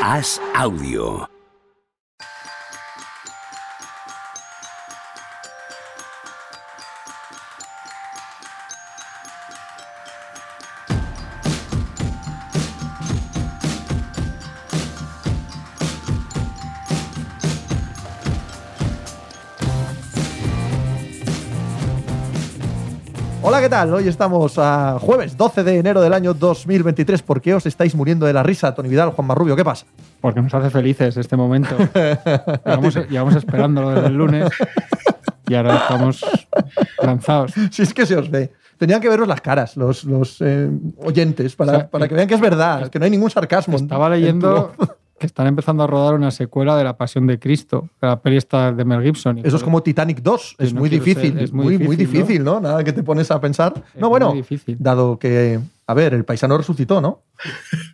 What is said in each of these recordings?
Haz audio. Tal? Hoy estamos a jueves 12 de enero del año 2023. ¿Por qué os estáis muriendo de la risa, Tony Vidal, Juan Marrubio? ¿Qué pasa? Porque nos hace felices este momento. llevamos, llevamos esperándolo desde el lunes y ahora estamos lanzados. Si es que se os ve. Tenían que veros las caras, los, los eh, oyentes, para, O sea, para que vean que es verdad, que no hay ningún sarcasmo. Estaba leyendo. Que están empezando a rodar una secuela de La Pasión de Cristo, la peli esta de Mel Gibson. y Eso es como Titanic 2. Es no muy difícil. ser- es muy muy, muy difícil, ¿no? Nada que te pones a pensar. Es no, bueno, difícil. dado que, a ver, el paisano resucitó, ¿no?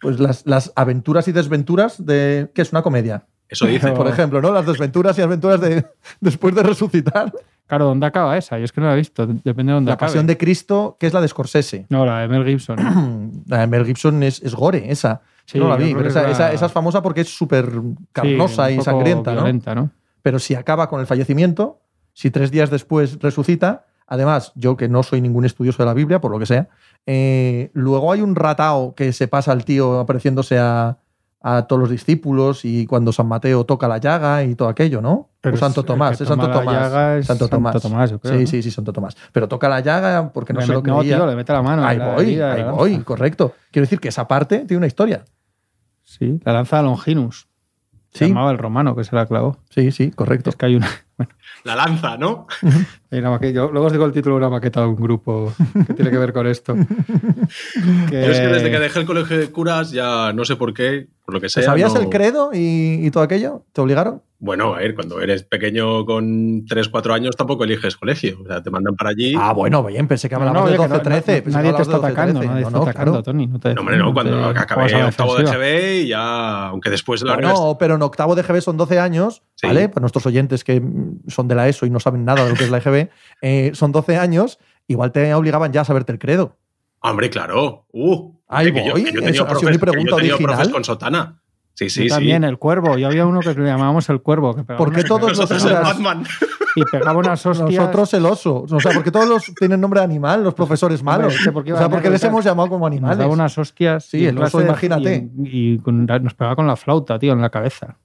Pues las, las aventuras y desventuras de. ¿Qué es una comedia? Eso dice. Por ejemplo, ¿no? Las desventuras y aventuras de después de resucitar. Claro, ¿dónde acaba esa? Yo es que no la he visto. Depende de dónde La acabe. pasión de Cristo, que es la de Scorsese. No, la de Mel Gibson. La de Mel Gibson es, es gore, esa. Sí, no la vi, pero esa, es la- esa- esa es famosa porque es súper carnosa Sí, y sangrienta, ¿no? violenta, ¿no? Pero si acaba con el fallecimiento, si tres días después resucita, además, yo que no soy ningún estudioso de la Biblia, por lo que sea, eh, luego hay un ratao que se pasa al tío apareciéndose a, a todos los discípulos y cuando San Mateo toca la llaga y todo aquello, ¿no? Pero o Santo Tomás, es Santo Tomás. es Santo Tomás. Santo Tomás, yo creo, Sí, ¿no? sí, sí, Santo Tomás. Pero toca la llaga porque no Le se lo met- no, creía. tío, le mete la mano. ahí la voy, herida, ahí voy, correcto. Quiero decir que esa parte tiene una historia. Sí, la lanza a Longinus. Se Sí. llamaba el romano que se la clavó. Sí, sí, correcto. Es que hay una. Bueno, La lanza, ¿no? hay una maqueta- yo luego os digo el título de una maqueta de un grupo que tiene que ver con esto. Que- Yo es que desde que dejé el colegio de curas ya no sé por qué, por lo que sea. ¿Sabías no- el credo y, y todo aquello? ¿Te obligaron? Bueno, a ver, cuando eres pequeño con 3, 4 años tampoco eliges colegio. O sea, te mandan para allí. Ah, bueno, bien, pensé que No, hablabas no, de oye, que 12, no- 13. no- pensé que nadie te está de 12, atacando, 13. nadie No, está no, atacando, claro. Tony. No, te, no, hombre, no, cuando te acabé la octavo de. GB y ya, aunque después de la. Bueno, pero en octavo de GB son 12 años, Sí. ¿vale? Para nuestros oyentes que son de la ESO y no saben nada de lo que es la EGB, eh, son 12 años, igual te obligaban ya a saberte el credo. Hombre, claro. Uh, Ahí que yo, voy, que yo eso tenía ha sido que yo pregunta original. con sotana. Sí, sí, Yo sí. también, el cuervo. Yo había uno que le llamábamos el cuervo. Que pegaba ¿Por qué unas- todos los Nosotros el curas- Batman. Y pegaba unas hostias. Nosotros el oso. O sea, porque todos los tienen nombre de animal, los profesores malos. Hombre, es que ¿por qué o sea, porque les hemos llamado como Nos animales. daba unas hostias. Sí, el oso, imagínate. Y, y con- nos pegaba con la flauta, tío, en la cabeza.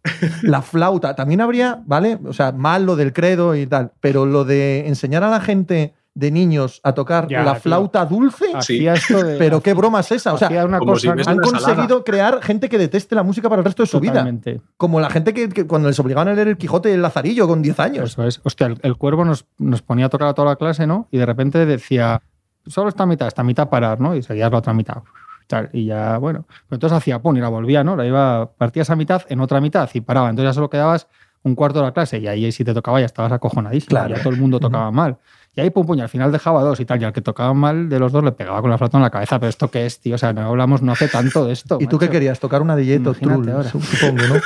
La flauta. También habría, ¿vale? O sea, mal lo del credo y tal, pero lo de enseñar a la gente de niños a tocar Ya, la tío. flauta dulce. Hacía esto de. Pero qué broma es esa. O sea, una si cosa. hubiese han conseguido crear gente que deteste la música para el resto de su vida. Totalmente. Como la gente que, que cuando les obligaban a leer el Quijote y el Lazarillo con 10 años. Eso es. Hostia, el, el cuervo nos, nos ponía a tocar a toda la clase, ¿no? Y de repente decía, solo esta mitad, esta mitad parar, ¿no? Y seguías la otra mitad. Y ya, bueno. Pero entonces hacía pum y la volvía, ¿no? La iba, partía esa mitad en otra mitad y paraba. Entonces ya solo quedabas un cuarto de la clase y ahí si te tocaba ya estabas acojonadísimo. Claro. Ya todo el mundo tocaba mal. Y ahí pum pum, y al final dejaba dos y tal. Y al que tocaba mal de los dos le pegaba con la flauta en la cabeza. Pero esto qué es, tío. O sea, no hablamos no hace tanto de esto. ¿Y tú qué querías? ¿Tocar una Trull, ahora. supongo, ¿no?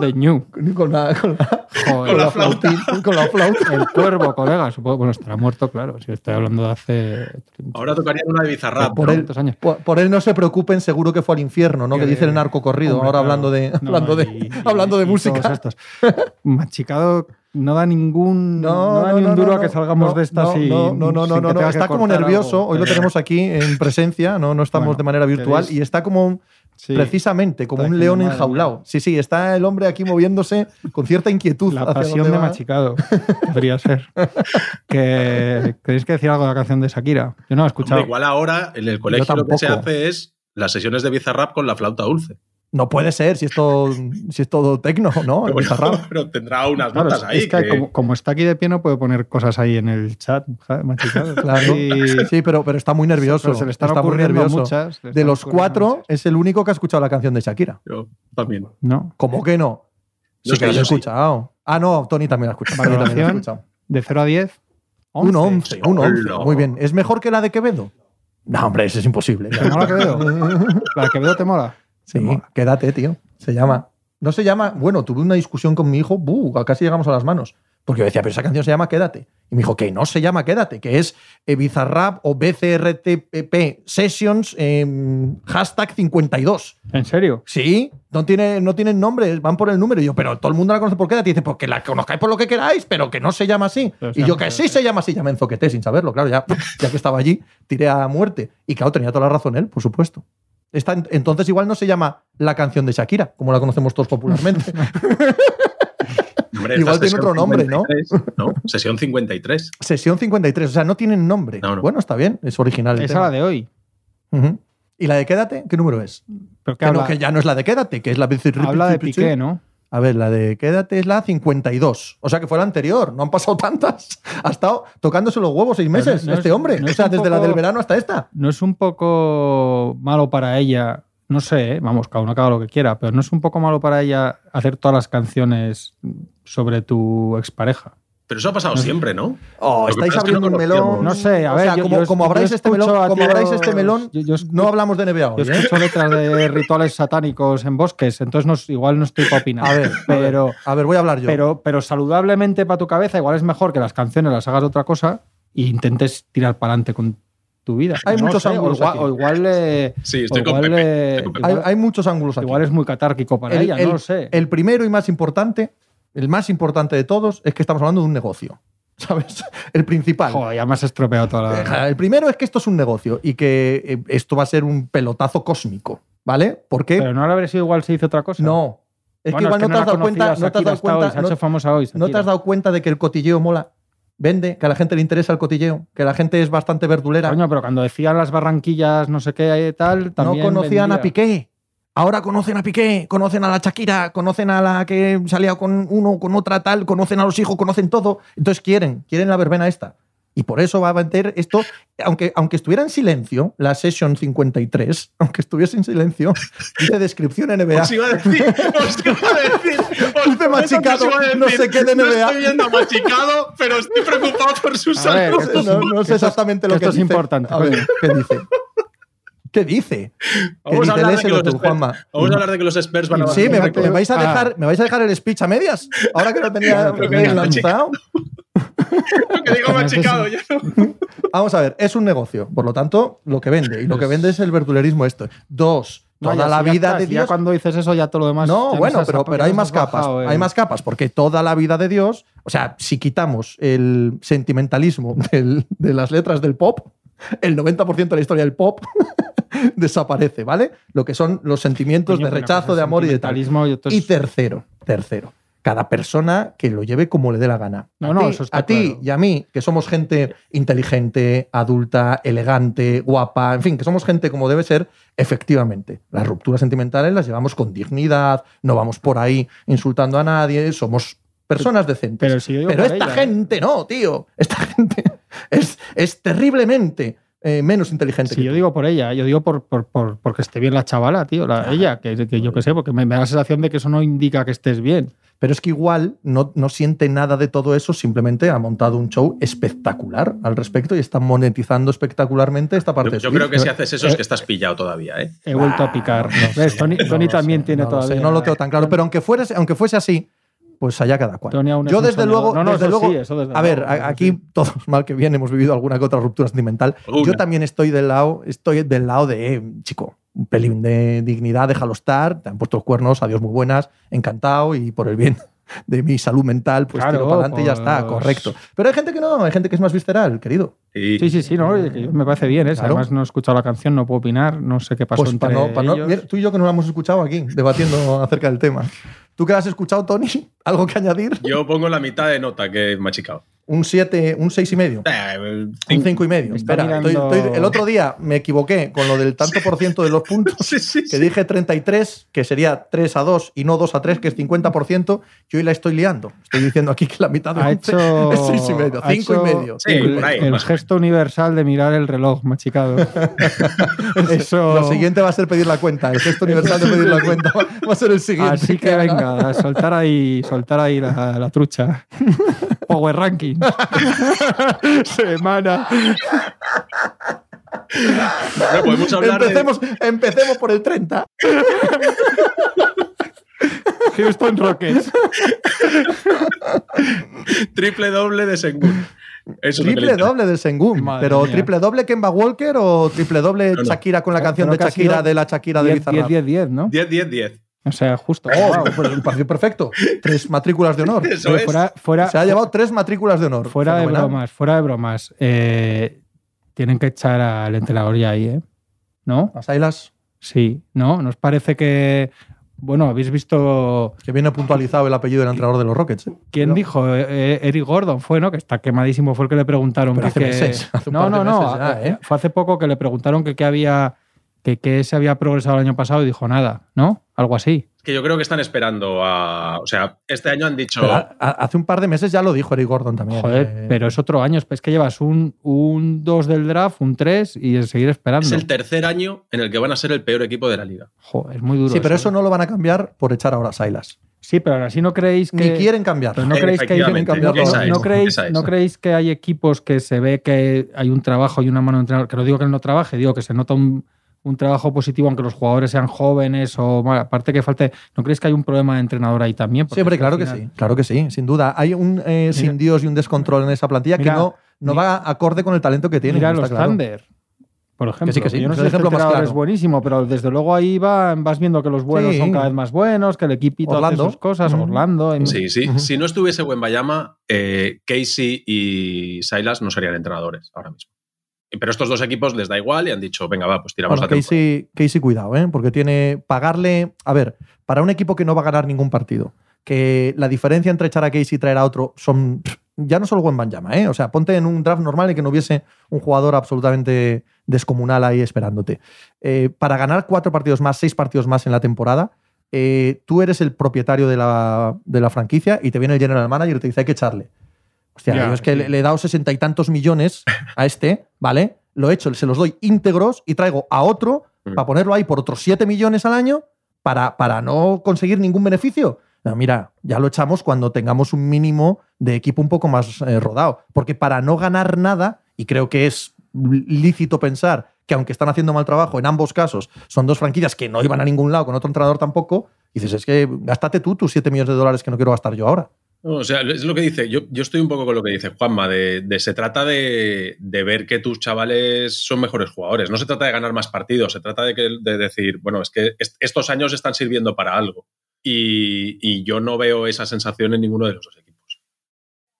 De New. con la, con la, Joder. con la flautín- con la flauta. El cuervo, colega, supongo. Bueno, estará muerto, claro. Si estoy hablando de hace. Ahora tocarían una de Bizarrap. Por ¿no? él, ¿Cuántos años? por, por él no se preocupen, seguro que fue al infierno, ¿no? Que Que- dice el narco corrido, Hombre, ahora claro. hablando de, No, hablando de, y- y- hablando de y música. Machicado no da ningún, no, da ni un duro no, a que salgamos no, de estas no, no, no, no, sin no, está como nervioso. algo. Hoy lo tenemos aquí en presencia, no, no estamos Bueno, de manera virtual y está como Sí. precisamente como un león enjaulado. Sí, sí, está el hombre aquí moviéndose con cierta inquietud. La hacia pasión de va. Machicado. Podría ser. que, ¿Queréis que decir algo de la canción de Shakira? Yo no la he escuchado. Hombre, igual ahora en el colegio lo que se hace es las sesiones de Bizarrap con la flauta dulce. No puede ser si es todo, si es todo tecno, ¿no? Pero, pero tendrá unas Claro, notas ahí. es que, que- Como, como está aquí de pie, no puede poner cosas ahí en el chat. Machicado. Claro. Y- Sí, pero, pero está muy nervioso. Pero se le está muy nervioso. muchas, De los cuatro, muchas. es el único que ha escuchado la canción de Shakira. Yo también. No. ¿Cómo que no? Yo Sí sí, que la he yo sí. escuchado. Ah, no, Tony también la ha escuchado. También la Valoración escuchado. de 0 a 10. Un 11, un 11. Hola. Muy bien. ¿Es mejor que la de Quevedo? No, hombre, eso es imposible. ¿Te mola Quevedo? ¿La de Quevedo te mola? Sí, quédate, tío. Se llama. No se llama. Bueno, tuve una discusión con mi hijo, buh, casi llegamos a las manos. Porque yo decía, pero esa canción se llama Quédate. Y me dijo que no se llama Quédate, que es eh, Bizarrap o BCRTP Sessions em, hashtag 52. ¿En serio? Sí, no, tiene, no tienen nombre, van por el número. Y yo, pero todo el mundo la conoce por Quédate. Y dice, pues que la conozcáis por lo que queráis, pero que no se llama así. Pero y yo, que sí se llama así, ya me enzoqueté sin saberlo, claro, ya, ya que estaba allí, tiré a muerte. Y claro, tenía toda la razón él, por supuesto. Esta, entonces igual no se llama la canción de Shakira, como la conocemos todos popularmente. Hombre, Igual tiene otro nombre, ¿no? 53, ¿no? Sesión 53. Sesión 53, o sea, no tienen nombre. No, no. Bueno, está bien, es original. Esa la de hoy. ¿Y la de Quédate? ¿Qué número es? Pero que Que, no, habla, que ya no es la de Quédate, que es la habla de Piqué, ¿no? A ver, la de Quédate es la 52. O sea que fue la anterior. No han pasado tantas. Ha estado tocándose los huevos seis no- meses es- este hombre. no o sea, desde la del verano hasta esta. No es un poco malo para ella, no sé, ¿eh? vamos, cada uno que haga lo que quiera, pero no es un poco malo para ella hacer todas las canciones sobre tu expareja. Pero eso ha pasado siempre, ¿no? Oh, estáis pasa es que no abriendo un melón. No sé, a O ver, sea, yo- como, yo- como yo abráis este melón, como abráis este melón, yo- yo no hablamos de NBA Yo hoy. ¿eh? escucho letras de rituales satánicos en bosques, entonces no, igual no estoy para opinar. A ver, pero, A ver, voy a hablar yo. pero, pero saludablemente para tu cabeza, igual es mejor que las canciones las hagas de otra cosa e intentes tirar para adelante con tu vida. Hay No muchos sé, o ángulos igual, aquí. o igual, eh, Sí, estoy o con igual, Pepe, eh, estoy con Pepe. hay, igual- hay muchos ángulos aquí. igual es muy catárquico para el, ella, el- no lo sé. el primero y más importante, el más importante de todos, es que estamos hablando de un negocio. ¿Sabes? El principal. Joder, ya me has estropeado toda Eh, la. El primero es que esto es un negocio y que eh, esto va a ser un pelotazo cósmico. ¿Vale? Porque Pero no habría sido igual si hizo otra cosa. no. Es Bueno, que igual no te has dado cuenta, no te has dado cuenta, no- hecho famosa hoy. ¿No te has dado cuenta de que el cotilleo mola? Vende, que a la gente le interesa el cotilleo, que la gente es bastante verdulera. Coño, pero cuando decían las barranquillas, no sé qué y tal, no también. conocían a. Piqué. Ahora conocen a Piqué, conocen a la Shakira, conocen a la que salía con uno, con otra tal, conocen a los hijos, conocen todo. Entonces quieren, quieren la verbena esta. Y por eso va a vender esto, aunque, aunque estuviera en silencio, la Session 53, aunque estuviese en silencio, dice descripción NBA. Os iba a decir, os iba a decir. os Dice que machicado, os iba a decir, no sé qué de No NBA. estoy viendo a machicado, pero estoy preocupado por su A ver, salud. esto es- no, no que sé es- exactamente lo que que esto es dice. importante, A ver. ¿qué dice? ¿Qué dice? ¿Qué Vamos a dice? hablar de que los tú, experts- Juanma. Vamos a hablar de que los experts van a Sí, me, vais a Ah. dejar, ¿me vais a dejar el speech a medias? Ahora que lo tenía que lanzado. que digo machicado, ya no. Vamos a ver, es un negocio, por lo tanto, lo que vende. Y lo que vende es el verdulerismo esto. Dos, toda la vida de si ya Dios. cuando dices eso, ya todo lo demás. No, bueno, pero, pero hay más capas. bajado el- Hay más capas, porque toda la vida de Dios, o sea, si quitamos el sentimentalismo del- de las letras del pop, el 90% de la historia del pop desaparece, ¿vale? Lo que son los sentimientos Coño, de rechazo, de amor y de tal. y tercero, tercero, cada persona que lo lleve como le dé la gana. No, a no, eso está a ti claro. y a mí, que somos gente inteligente, adulta, elegante, guapa, en fin, que somos gente como debe ser, efectivamente, las rupturas sentimentales las llevamos con dignidad, no vamos por ahí insultando a nadie, somos personas decentes. Pero si yo digo Pero por esta ella, ¿eh? gente no, tío. Esta gente es, es terriblemente eh, menos inteligente. Si que yo tú. digo por ella, yo digo por, por, por- porque esté bien la chavala, tío, la, ella, que, que yo qué sé, porque me, me da la sensación de que eso no indica que estés bien. Pero es que igual no, no siente nada de todo eso, simplemente ha montado un show espectacular al respecto y está monetizando espectacularmente esta parte Yo, de yo creo que si haces eso es que estás pillado todavía, ¿eh? He vuelto a picar. ¿Ves? Tony, No Tony también sé, tiene no lo sé, todavía. no lo tengo tan claro, pero aunque, fuese, aunque fuese así, pues allá cada cual. Tony aún es Yo desde luego, No, no, desde eso luego sí, eso desde a ver, luego, aquí sí. todos mal que bien hemos vivido alguna que otra ruptura sentimental. Una. Yo también estoy del lado, estoy del lado de, eh, chico, un pelín de dignidad, déjalo estar, te han puesto los cuernos, adiós muy buenas, encantado y por el bien de mi salud mental, pues Claro, tiro para adelante y ya está, pues- correcto. Pero hay gente que no, hay gente que es más visceral, querido. Sí, sí, sí, no, me parece bien. ¿eh? Claro. Además, no he escuchado la canción, no puedo opinar, no sé qué pasó Pues entre para no, para no- ellos. mira, tú y yo que no lo hemos escuchado aquí, debatiendo acerca del tema. ¿Tú que lo has escuchado, Tony? ¿Algo que añadir? Yo pongo la mitad de nota que machicado. Un 7, un 6 y medio. Eh, Un cinco. 5 y medio. Espera, estoy- mirando- estoy- el otro día me equivoqué con lo del tanto por ciento de los puntos. Sí, sí, que sí. dije 33, que sería 3 a 2 y no 2 a 3, que es 50%, y hoy la estoy liando. Estoy diciendo aquí que la mitad de Ha 11 hecho. es 6 y medio, ha 5 hecho y medio. Sí, cinco y el, ahí, medio. el gesto universal de mirar el reloj, machicado. Eso. Lo siguiente va a ser pedir la cuenta. El gesto universal de pedir la cuenta va a ser el siguiente. Así que venga, a soltar ahí, soltar ahí la, la trucha. Power Ranking. Semana. Bueno, podemos hablar de- Empecemos, empecemos por el 30. Houston Rockets. Triple doble de Sengun. Eso es Triple interesa. doble de Sengun. Madre pero mía. triple doble Kemba Walker o triple doble No, no. Shakira con la Creo- canción de Shakira de la Shakira de 10, Bizarrap. 10, 10, ¿no? 10, 10, 10. O sea, justo. Oh, Wow. pues pareció perfecto. Tres matrículas de honor. Eso es. fuera, fuera, Se ha llevado tres matrículas de honor. fuera de bromas, fuera de bromas. eh, tienen que echar al entrenador ya ahí, ¿eh? ¿No? A Silas, Sí, ¿no? ¿Nos parece que. Bueno, habéis visto. que viene puntualizado el apellido del entrenador de los Rockets. ¿eh? ¿Quién dijo? Eh, eh, Eric Gordon fue, ¿no? Que está quemadísimo, fue el que le preguntaron. Pero que- hace que- meses, hace no, no, no. meses ¿eh? Fue hace poco que le preguntaron que qué había. Que, qué se había progresado el año pasado y dijo nada, ¿no? Algo así. Es que yo creo que están esperando a. O sea, este año han dicho. Pero a- a- hace un par de meses ya lo dijo Eric Gordon también. Joder, eh, pero es otro año. Es que llevas un, un 2 del draft, un 3 y el seguir esperando. Es el tercer año en el que van a ser el peor equipo de la liga. Joder, es muy duro. Sí, pero eso no lo van a cambiar por echar ahora a Silas. Sí, pero aún así no creéis que. Ni quieren cambiarlo. Pero no creéis que Efectivamente, cambiarlo no- ahora no creéis, es. no creéis que hay equipos que se ve que hay un trabajo y una mano de entrenador. Que no digo que él no trabaje, digo que se nota un, un trabajo positivo, aunque los jugadores sean jóvenes o bueno, aparte que falte. ¿No creéis que hay un problema de entrenador ahí también? Porque Siempre, claro que sí, claro que sí, sin duda. Hay un eh, sin Dios y un descontrol en esa plantilla Mira, que no, no va acorde con el talento que tiene. Mira está los claro. Thunder. Por ejemplo, sí, que sí, yo no es sé el si el ejemplo más entrenador claro. es buenísimo, pero desde luego ahí va, vas viendo que los vuelos Sí. son cada vez más buenos, que el equipito Orlando. hace sus cosas. Orlando. en- Sí, sí. Si no estuviese Wembayama, eh, Casey y Silas no serían entrenadores ahora mismo. Pero estos dos equipos les da igual y han dicho, venga, va, pues tiramos Bueno, temporada. Casey, Casey, cuidado, ¿eh? porque tiene pagarle. A ver, para un equipo que no va a ganar ningún partido, que la diferencia entre echar a Casey y traer a otro son. Ya no solo buen Banyama, ¿eh? O sea, ponte en un draft normal y que no hubiese un jugador absolutamente descomunal ahí esperándote. Eh, para ganar cuatro partidos más, seis partidos más en la temporada, eh, tú eres el propietario de la, de la franquicia y te viene el general manager y te dice hay que echarle. Hostia, Ya, yo es que sí. le, le he dado sesenta y tantos millones a este, ¿vale? Lo he hecho, se los doy íntegros y traigo a otro Mm. para ponerlo ahí por otros 7 millones al año para, para no conseguir ningún beneficio. No, mira, ya lo echamos cuando tengamos un mínimo de equipo un poco más eh, rodado. Porque para no ganar nada, y creo que es lícito pensar que aunque están haciendo mal trabajo, en ambos casos son dos franquicias que no iban a ningún lado con otro entrenador tampoco, dices, es que gástate tú tus 7 millones de dólares que no quiero gastar yo ahora. No, o sea, es lo que dice. Yo, yo estoy un poco con lo que dice Juanma, de, de se trata de, de ver que tus chavales son mejores jugadores. No se trata de ganar más partidos, se trata de, que, de decir, bueno, es que est- estos años están sirviendo para algo. Y, y yo no veo esa sensación en ninguno de los dos equipos.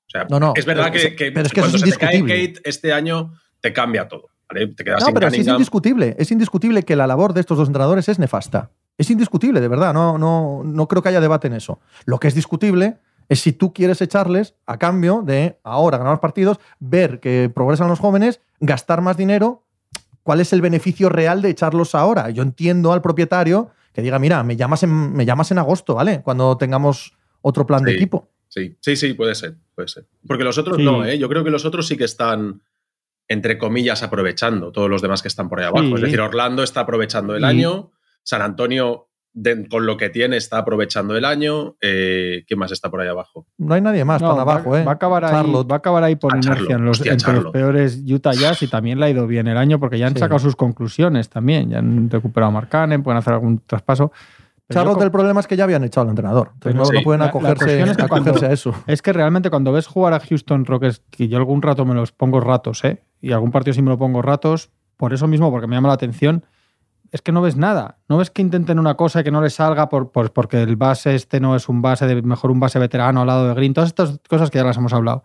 O sea, No, no, es verdad pero- que, que pero es que cuando eso se es te cae. Kate este año, te cambia todo. ¿vale? Te quedas No, sin pero sí es indiscutible. Es indiscutible que la labor de estos dos entrenadores es nefasta. Es indiscutible, de verdad. No, no, no creo que haya debate en eso. Lo que es discutible es si tú quieres echarles a cambio de ahora ganar los partidos, ver que progresan los jóvenes, gastar más dinero. ¿Cuál es el beneficio real de echarlos ahora? Yo entiendo al propietario que diga, mira, me llamas en, me llamas en agosto, ¿vale? Cuando tengamos otro plan de equipo. Sí, sí, sí, puede ser, puede ser. Porque los otros Sí. no, ¿eh? Yo creo que los otros sí que están, entre comillas, aprovechando todos los demás que están por ahí abajo. Sí. Es decir, Orlando está aprovechando el año, San Antonio, de- con lo que tiene, está aprovechando el año. Eh, ¿Quién más está por ahí abajo? No hay nadie más No, tan va, abajo, ¿eh? va a acabar ahí, va a acabar ahí por inercia en los, hostia, entre los peores Utah Jazz y también le ha ido bien el año porque ya han Sí. sacado sus conclusiones también. Ya han recuperado a Mark Cannon, pueden hacer algún traspaso. Pero Charlotte, yo el problema es que ya habían echado al entrenador. Entonces no, pueden la- la acogerse, cuestión es que cuando- acogerse a eso. Es que realmente cuando ves jugar a Houston Rockets, que yo algún rato me los pongo ratos, ¿eh? Y algún partido sí me lo pongo ratos, por eso mismo, porque me llama la atención, es que no ves nada. No ves que intenten una cosa y que no les salga por, por- porque el base este no es un base, de, mejor un base veterano al lado de Green, todas estas cosas que ya las hemos hablado.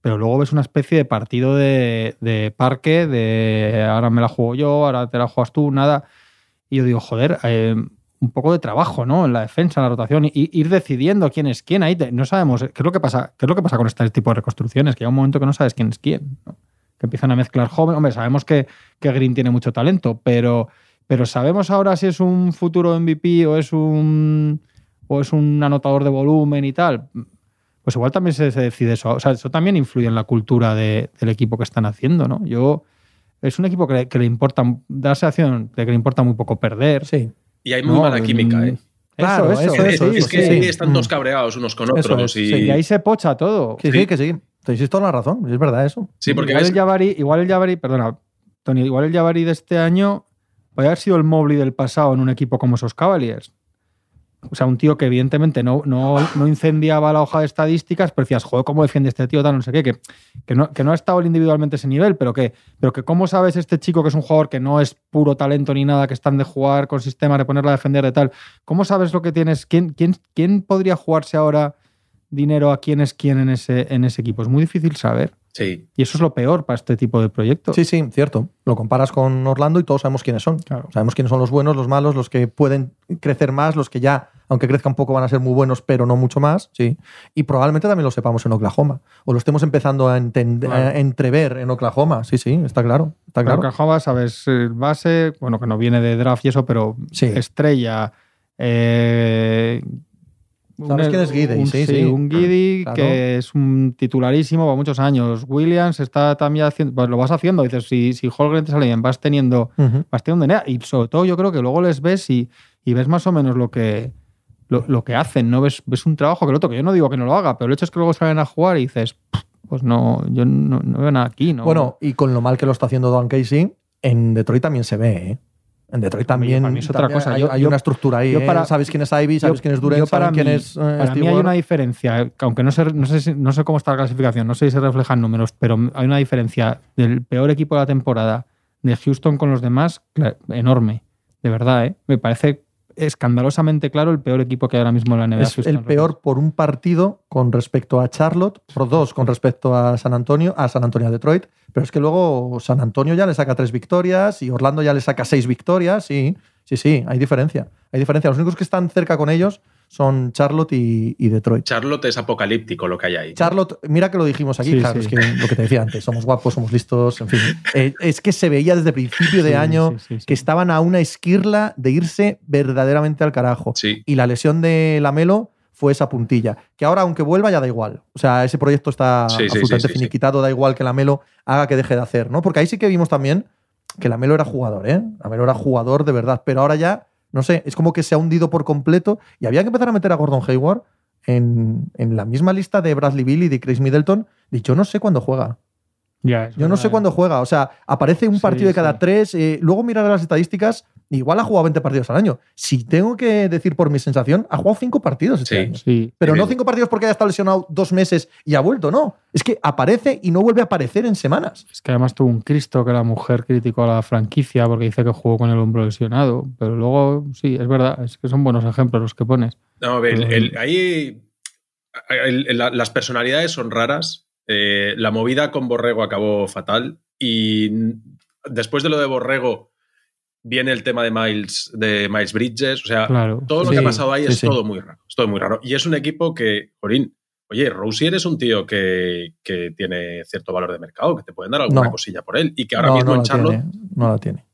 Pero luego ves una especie de partido de, de parque, de ahora me la juego yo, ahora te la juegas tú, nada. Y yo digo, joder, eh, un poco de trabajo, ¿no? En la defensa, en la rotación, y ir decidiendo quién es quién. Ahí te- no sabemos qué es lo que pasa, qué es lo que pasa con este tipo de reconstrucciones, que llega un momento que no sabes quién es quién, ¿no? que empiezan a mezclar jóvenes. Hombre, sabemos que, que Green tiene mucho talento, pero, pero sabemos ahora si es un futuro MVP o es un o es un anotador de volumen y tal. Pues igual también se, se decide eso. O sea, eso también influye en la cultura de- del equipo que están haciendo, ¿no? Yo es un equipo que, le- que le importa, da la sensación de que le importa muy poco perder. Sí. Y hay muy No, mala química, mm, ¿eh? Claro, eso, eso, eso, es, eso, es eso, que sí. están todos cabreados unos con otros. es, y, sí, Y ahí se pocha todo. Que sí, Sí. que sí. Tenéis toda la razón, es verdad eso. sí, porque igual, ves- el Jabari, igual el Jabari, perdona, Tony, igual el Jabari de este año puede haber sido el Mobley del pasado en un equipo como esos Cavaliers. o sea, un tío que evidentemente no, no, no incendiaba la hoja de estadísticas, pero decías, joder, ¿cómo defiende este tío? Tal, no sé qué, que, que, no, que no ha estado individualmente ese nivel, pero que, pero que cómo sabes este chico que es un jugador que no es puro talento ni nada, que están de jugar con sistemas, de ponerla a defender de tal, ¿cómo sabes lo que tienes? ¿Quién, quién, quién podría jugarse ahora dinero a quién es quién en ese, en ese equipo? Es muy difícil saber. Sí. Y eso es lo peor para este tipo de proyectos. Sí, sí, cierto. Lo comparas con Orlando y todos sabemos quiénes son. Claro. Sabemos quiénes son los buenos, los malos, los que pueden crecer más, los que ya, aunque crezcan un poco, van a ser muy buenos, pero no mucho más. Sí. Y probablemente también lo sepamos en Oklahoma. O lo estemos empezando a, entender, Claro. a entrever en Oklahoma. Sí, sí, está claro. Está Claro. claro. Oklahoma, sabes, eh, base, bueno, que no viene de draft y eso, pero Sí. estrella. eh, ¿Sabes quién es Gidey? Un, Sí, sí. un Gidey Claro. que es un titularísimo para muchos años. Williams está también haciendo, pues lo vas haciendo. Dices, si, si Holgren te sale bien, vas teniendo, Ujú. vas teniendo idea. Y sobre todo, yo creo que luego les ves y, y ves más o menos lo que, lo, lo que hacen, ¿no? Ves, ves un trabajo que el otro, que yo no digo que no lo haga, pero el hecho es que luego salen a jugar y dices, pues no, yo no, no veo nada aquí, ¿no? Bueno, y con lo mal que lo está haciendo Don Casey, en Detroit también se ve, ¿eh? En Detroit también, para mí es otra cosa. hay, Yo- hay yo- una estructura ahí. yo ¿eh? sabes quién es Ivy, sabes Yo- quién es Durant, para sabes quién mí- es eh, Para mí hay una diferencia, eh, que aunque no sé, no, sé, si- no sé cómo está la clasificación, no sé si se reflejan números, pero hay una diferencia del peor equipo de la temporada de Houston con los demás enorme. De verdad, ¿eh? Me parece escandalosamente claro el peor equipo que hay ahora mismo en la NBA. Es Houston el peor por un partido con respecto a Charlotte, por dos con respecto a San Antonio, a San Antonio a Detroit, pero es que luego San Antonio ya le saca tres victorias y Orlando ya le saca seis victorias, sí, sí, sí, hay diferencia, hay diferencia. Los únicos que están cerca con ellos son Charlotte y, y Detroit. Charlotte es apocalíptico lo que hay ahí. Charlotte, mira que lo dijimos aquí, Sí, claro, sí. es que lo que te decía antes, somos guapos, somos listos, en fin. Eh, es que se veía desde principio de Sí, año sí, sí, sí. que estaban a una esquirla de irse verdaderamente al carajo. Sí. Y la lesión de Lamelo fue esa puntilla. Que ahora, aunque vuelva, ya da igual. O sea, ese proyecto está absolutamente sí, sí, sí. finiquitado, da igual que Lamelo haga que deje de hacer, ¿no? Porque ahí sí que vimos también que Lamelo era jugador, ¿eh? Lamelo era jugador de verdad, pero ahora ya, no sé, es como que se ha hundido por completo y había que empezar a meter a Gordon Hayward en, en la misma lista de Bradley Bill y de Chris Middleton. Y yo no sé cuándo juega. Ya, Yo no sé ¿eh? cuándo juega. O sea, aparece un Sí, partido de cada sí. tres. eh, luego mirar las estadísticas. Igual ha jugado 20 partidos al año. Si tengo que decir por mi sensación, ha jugado 5 partidos este Sí. año. Sí. Pero Sí, no sí. 5 partidos porque haya estado lesionado dos meses y ha vuelto, no. Es que aparece y no vuelve a aparecer en semanas. Es que además tuvo un Cristo que la mujer criticó a la franquicia porque dice que jugó con el hombro lesionado. Pero luego, sí, es verdad, es que son buenos ejemplos los que pones. No, a ver, el- ahí el- el- la- las personalidades son raras. Eh, la movida con Borrego acabó fatal. Y después de lo de Borrego viene el tema de Miles, de Miles Bridges. O sea, Claro. todo lo que ha pasado ahí sí, es sí. todo muy raro. Es todo muy raro. Y es un equipo que, Jorín, oye, Rosier es un tío que, que tiene cierto valor de mercado, que te pueden dar alguna No. cosilla por él. Y que ahora no, mismo no en Charlotte. tiene. No la tiene.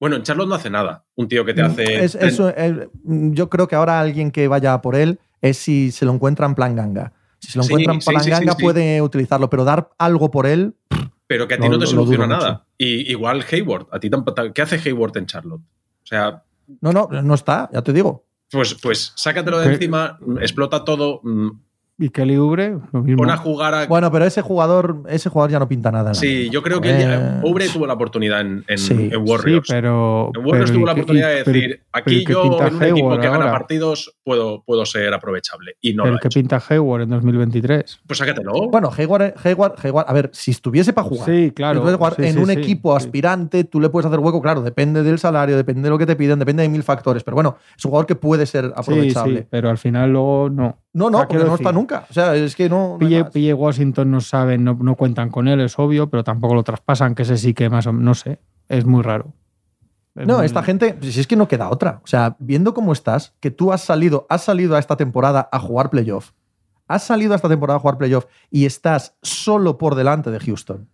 Bueno, en Charlotte no hace nada. Un tío que te hace. Es- eso, eh, yo creo que ahora alguien que vaya por él es si se lo encuentra en plan ganga. Si se lo encuentra en plan ganga puede utilizarlo, pero dar algo por él, pero que a ti no te soluciona nada. Y igual Hayward. A ti tampoco. ¿Qué hace Hayward en Charlotte? O sea, no, no, no está, ya te digo. pues, pues sácatelo de encima, explota todo, mm, Y Kelly Oubre, lo mismo. pon a jugar a. Bueno, pero ese jugador, ese jugador ya no pinta nada. sí, yo creo que Eh, ya- Oubre tuvo la oportunidad en, en- Sí, en Sí, Warriors. pero. en Warriors pero tuvo la ¿y qué- oportunidad y- de pero- decir: aquí ¿qué yo en un equipo que gana ahora? partidos puedo, puedo ser aprovechable. Y no lo ha que hecho. pinta Hayward en 2023. Pues sácatelo. Bueno, Hayward, Hayward, Hayward, a ver, si estuviese para jugar, Sí, claro. jugar Sí, en sí, un sí, equipo sí. aspirante, tú le puedes hacer hueco, claro, depende del salario, depende de lo que te piden, depende de mil factores, pero bueno, es un jugador que puede ser Sí, aprovechable. sí, pero al final luego no. No, no, porque no está nunca. O sea, es que no. no PJ, Washington no saben, no, no cuentan con él, es obvio, pero tampoco lo traspasan, que ese sí que más o menos, no sé, es muy raro. Es No, muy- esta gente, si es que no queda otra. O sea, viendo cómo estás, que tú has salido, has salido a esta temporada a jugar playoff, has salido a esta temporada a jugar playoff y estás solo por delante de Houston.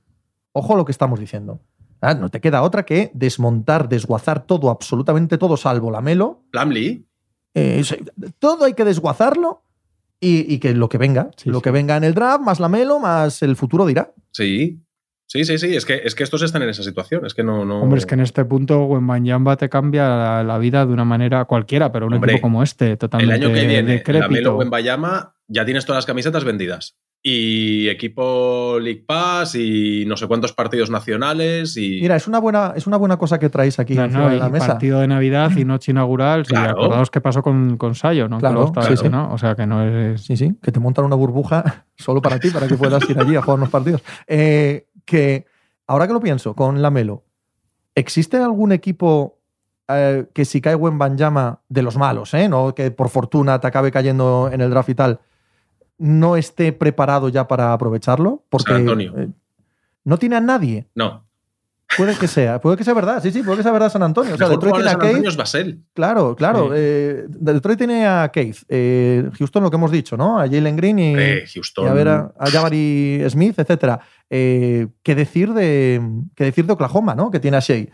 Ojo lo que estamos diciendo. Ah, No te queda otra que desmontar, desguazar todo, absolutamente todo, salvo la Melo. Plumlee, Eh, todo hay que desguazarlo y, y que lo que venga, Sí, lo sí. que venga en el draft, más la Melo, más el futuro dirá. sí. Sí, sí, sí. Es que, es que estos están en esa situación. Es que no. no... Hombre, es que en este punto Wembanyama te cambia la, la vida de una manera cualquiera, pero un Hombre, equipo como este, el totalmente año que viene, la. Melo Bayama, ya tienes todas las camisetas vendidas. Y equipo League Pass y no sé cuántos partidos nacionales y Mira, es una buena, es una buena cosa que traéis aquí No, no, de la mesa. partido de Navidad y noche inaugural. Claro. acordaos qué pasó con, con Sayo, ¿no? Claro, estaba sí, sí. ¿no? O sea que no es. Sí, sí, que te montan una burbuja solo para ti, para que puedas ir allí a jugar unos partidos. Eh, que ahora que lo pienso, con la Melo, ¿existe algún equipo eh, que si cae buen Banjama de los malos, eh, no que por fortuna te acabe cayendo en el draft y tal, no esté preparado ya para aprovecharlo? Porque San Antonio. eh, no tiene a nadie. no. Puede que sea, puede que sea verdad, sí, sí, puede que sea verdad San Antonio. O sea, Detroit de tiene a San Keith, Antonio es Basel. Claro, claro. Sí. eh, Detroit tiene a Keith, eh, Houston lo que hemos dicho, ¿no? A Jalen Green y, Eh, y Houston. a ver a, a Jabari Smith, etcétera. ¿qué, decir de, ¿Qué decir de Oklahoma, ¿no? Que tiene a Shea.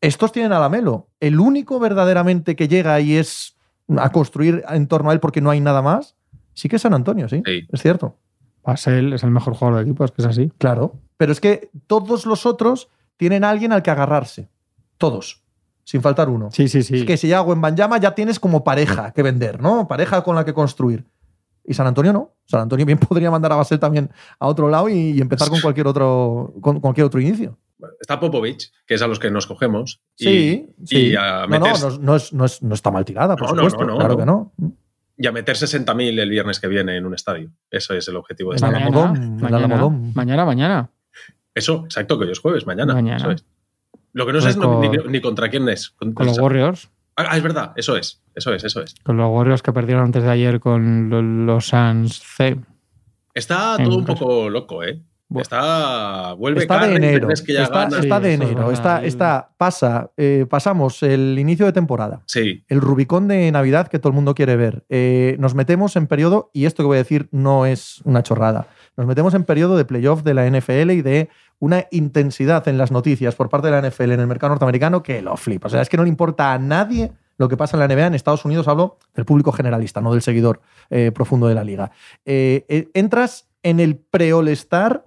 Estos tienen a Lamelo. El único verdaderamente que llega y es a construir en torno a él porque no hay nada más, sí que es San Antonio, sí. Sí. Es cierto. Basel es el mejor jugador del equipo, es que es así. Claro. Pero es que todos los otros tienen a alguien al que agarrarse. Todos. Sin faltar uno. Sí, sí, sí. Es que si ya en Banjama ya tienes como pareja que vender, ¿no? Pareja con la que construir. Y San Antonio no. San Antonio bien podría mandar a Basel también a otro lado y, y empezar con cualquier otro, con cualquier otro inicio. Está Popovich, que es a los que nos cogemos. y- Sí, sí. Y a no, no, no, es- no es- no es- no está mal tirada, por No, no, supuesto. no, no, claro no. que no. Y a meter 60.000 el viernes que viene en un estadio. Eso es el objetivo de este la año. mañana, la mañana, Alamodón. mañana, mañana. Eso, exacto, que hoy es jueves, mañana. Mañana. eso es. Lo que no sé Pues es ni, con- ni contra quién es. Con- Con los Warriors. Ah, es verdad, eso es. Eso es, eso es. Con los Warriors que perdieron antes de ayer con lo- los Suns C. Está En todo un poco loco, ¿eh? Bueno. Está. Vuelve Está de enero. ves que ya Está, gana. está de enero. Está, está, pasa, eh, pasamos el inicio de temporada. Sí, el Rubicón de Navidad que todo el mundo quiere ver. Eh, nos metemos en periodo, y esto que voy a decir no es una chorrada, nos metemos en periodo de playoff de la NFL y de una intensidad en las noticias por parte de la NFL en el mercado norteamericano que lo flipa. O sea, es que no le importa a nadie lo que pasa en la NBA. En Estados Unidos hablo del público generalista, no del seguidor eh, profundo de la liga. Eh, eh, entras en el pre-All-Star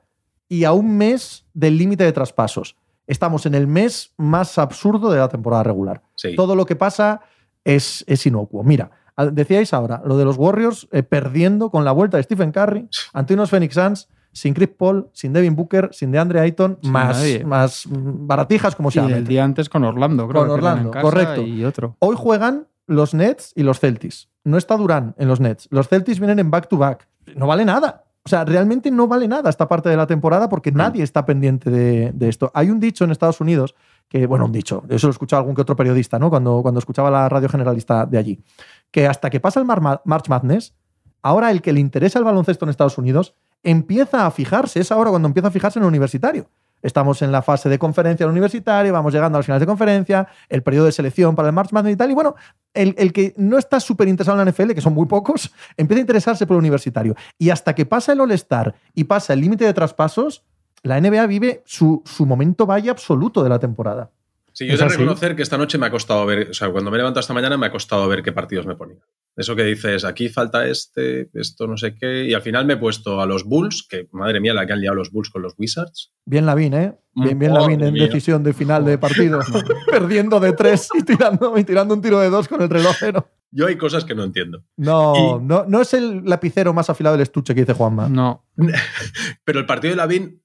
y a un mes del límite de traspasos. Estamos en el mes más absurdo de la temporada regular sí. todo lo que pasa es, es inocuo. Mira, decíais ahora lo de los Warriors eh, perdiendo con la vuelta de Stephen Curry, Antinos Phoenix Suns, sin Chris Paul, sin Devin Booker, sin DeAndre Ayton, Sin más, nadie. más baratijas como se llama. el día antes con Orlando, creo. Con Orlando, en casa correcto. Y otro. Hoy juegan los Nets y los Celtics. No está Durán en los Nets. Los Celtics vienen en back-to-back. No vale nada. O sea, realmente no vale nada esta parte de la temporada porque nadie está pendiente de, de esto. Hay un dicho en Estados Unidos que, bueno, un dicho, eso lo escuchaba algún que otro periodista, ¿no? Cuando, cuando escuchaba la radio generalista de allí, que hasta que pasa el Mar- March Madness, ahora el que le interesa el baloncesto en Estados Unidos empieza a fijarse, es ahora cuando empieza a fijarse en el universitario. Estamos en la fase de conferencia del universitario, vamos llegando a las finales de conferencia, el periodo de selección para el March Madness y tal. Y bueno, el, el que no está súper interesado en la NFL, que son muy pocos, empieza a interesarse por el universitario. Y hasta que pasa el All-Star y pasa el límite de traspasos, la NBA vive su, su momento valle absoluto de la temporada. Sí, yo he ¿Es de reconocer que esta noche me ha costado ver, o sea, cuando me he levantado esta mañana me ha costado ver qué partidos me ponía. Eso que dices, aquí falta este, esto no sé qué, y al final me he puesto a los Bulls, que madre mía la que han liado los Bulls con los Wizards. Bien Lavín, ¿eh? Bien, bien Lavín en mía. decisión de final de partido. Perdiendo de tres y tirando, y tirando un tiro de dos con el relojero. Yo hay cosas que no entiendo. No, Y- no, no es el lapicero más afilado del estuche que dice Juanma. No. Pero el partido de Lavín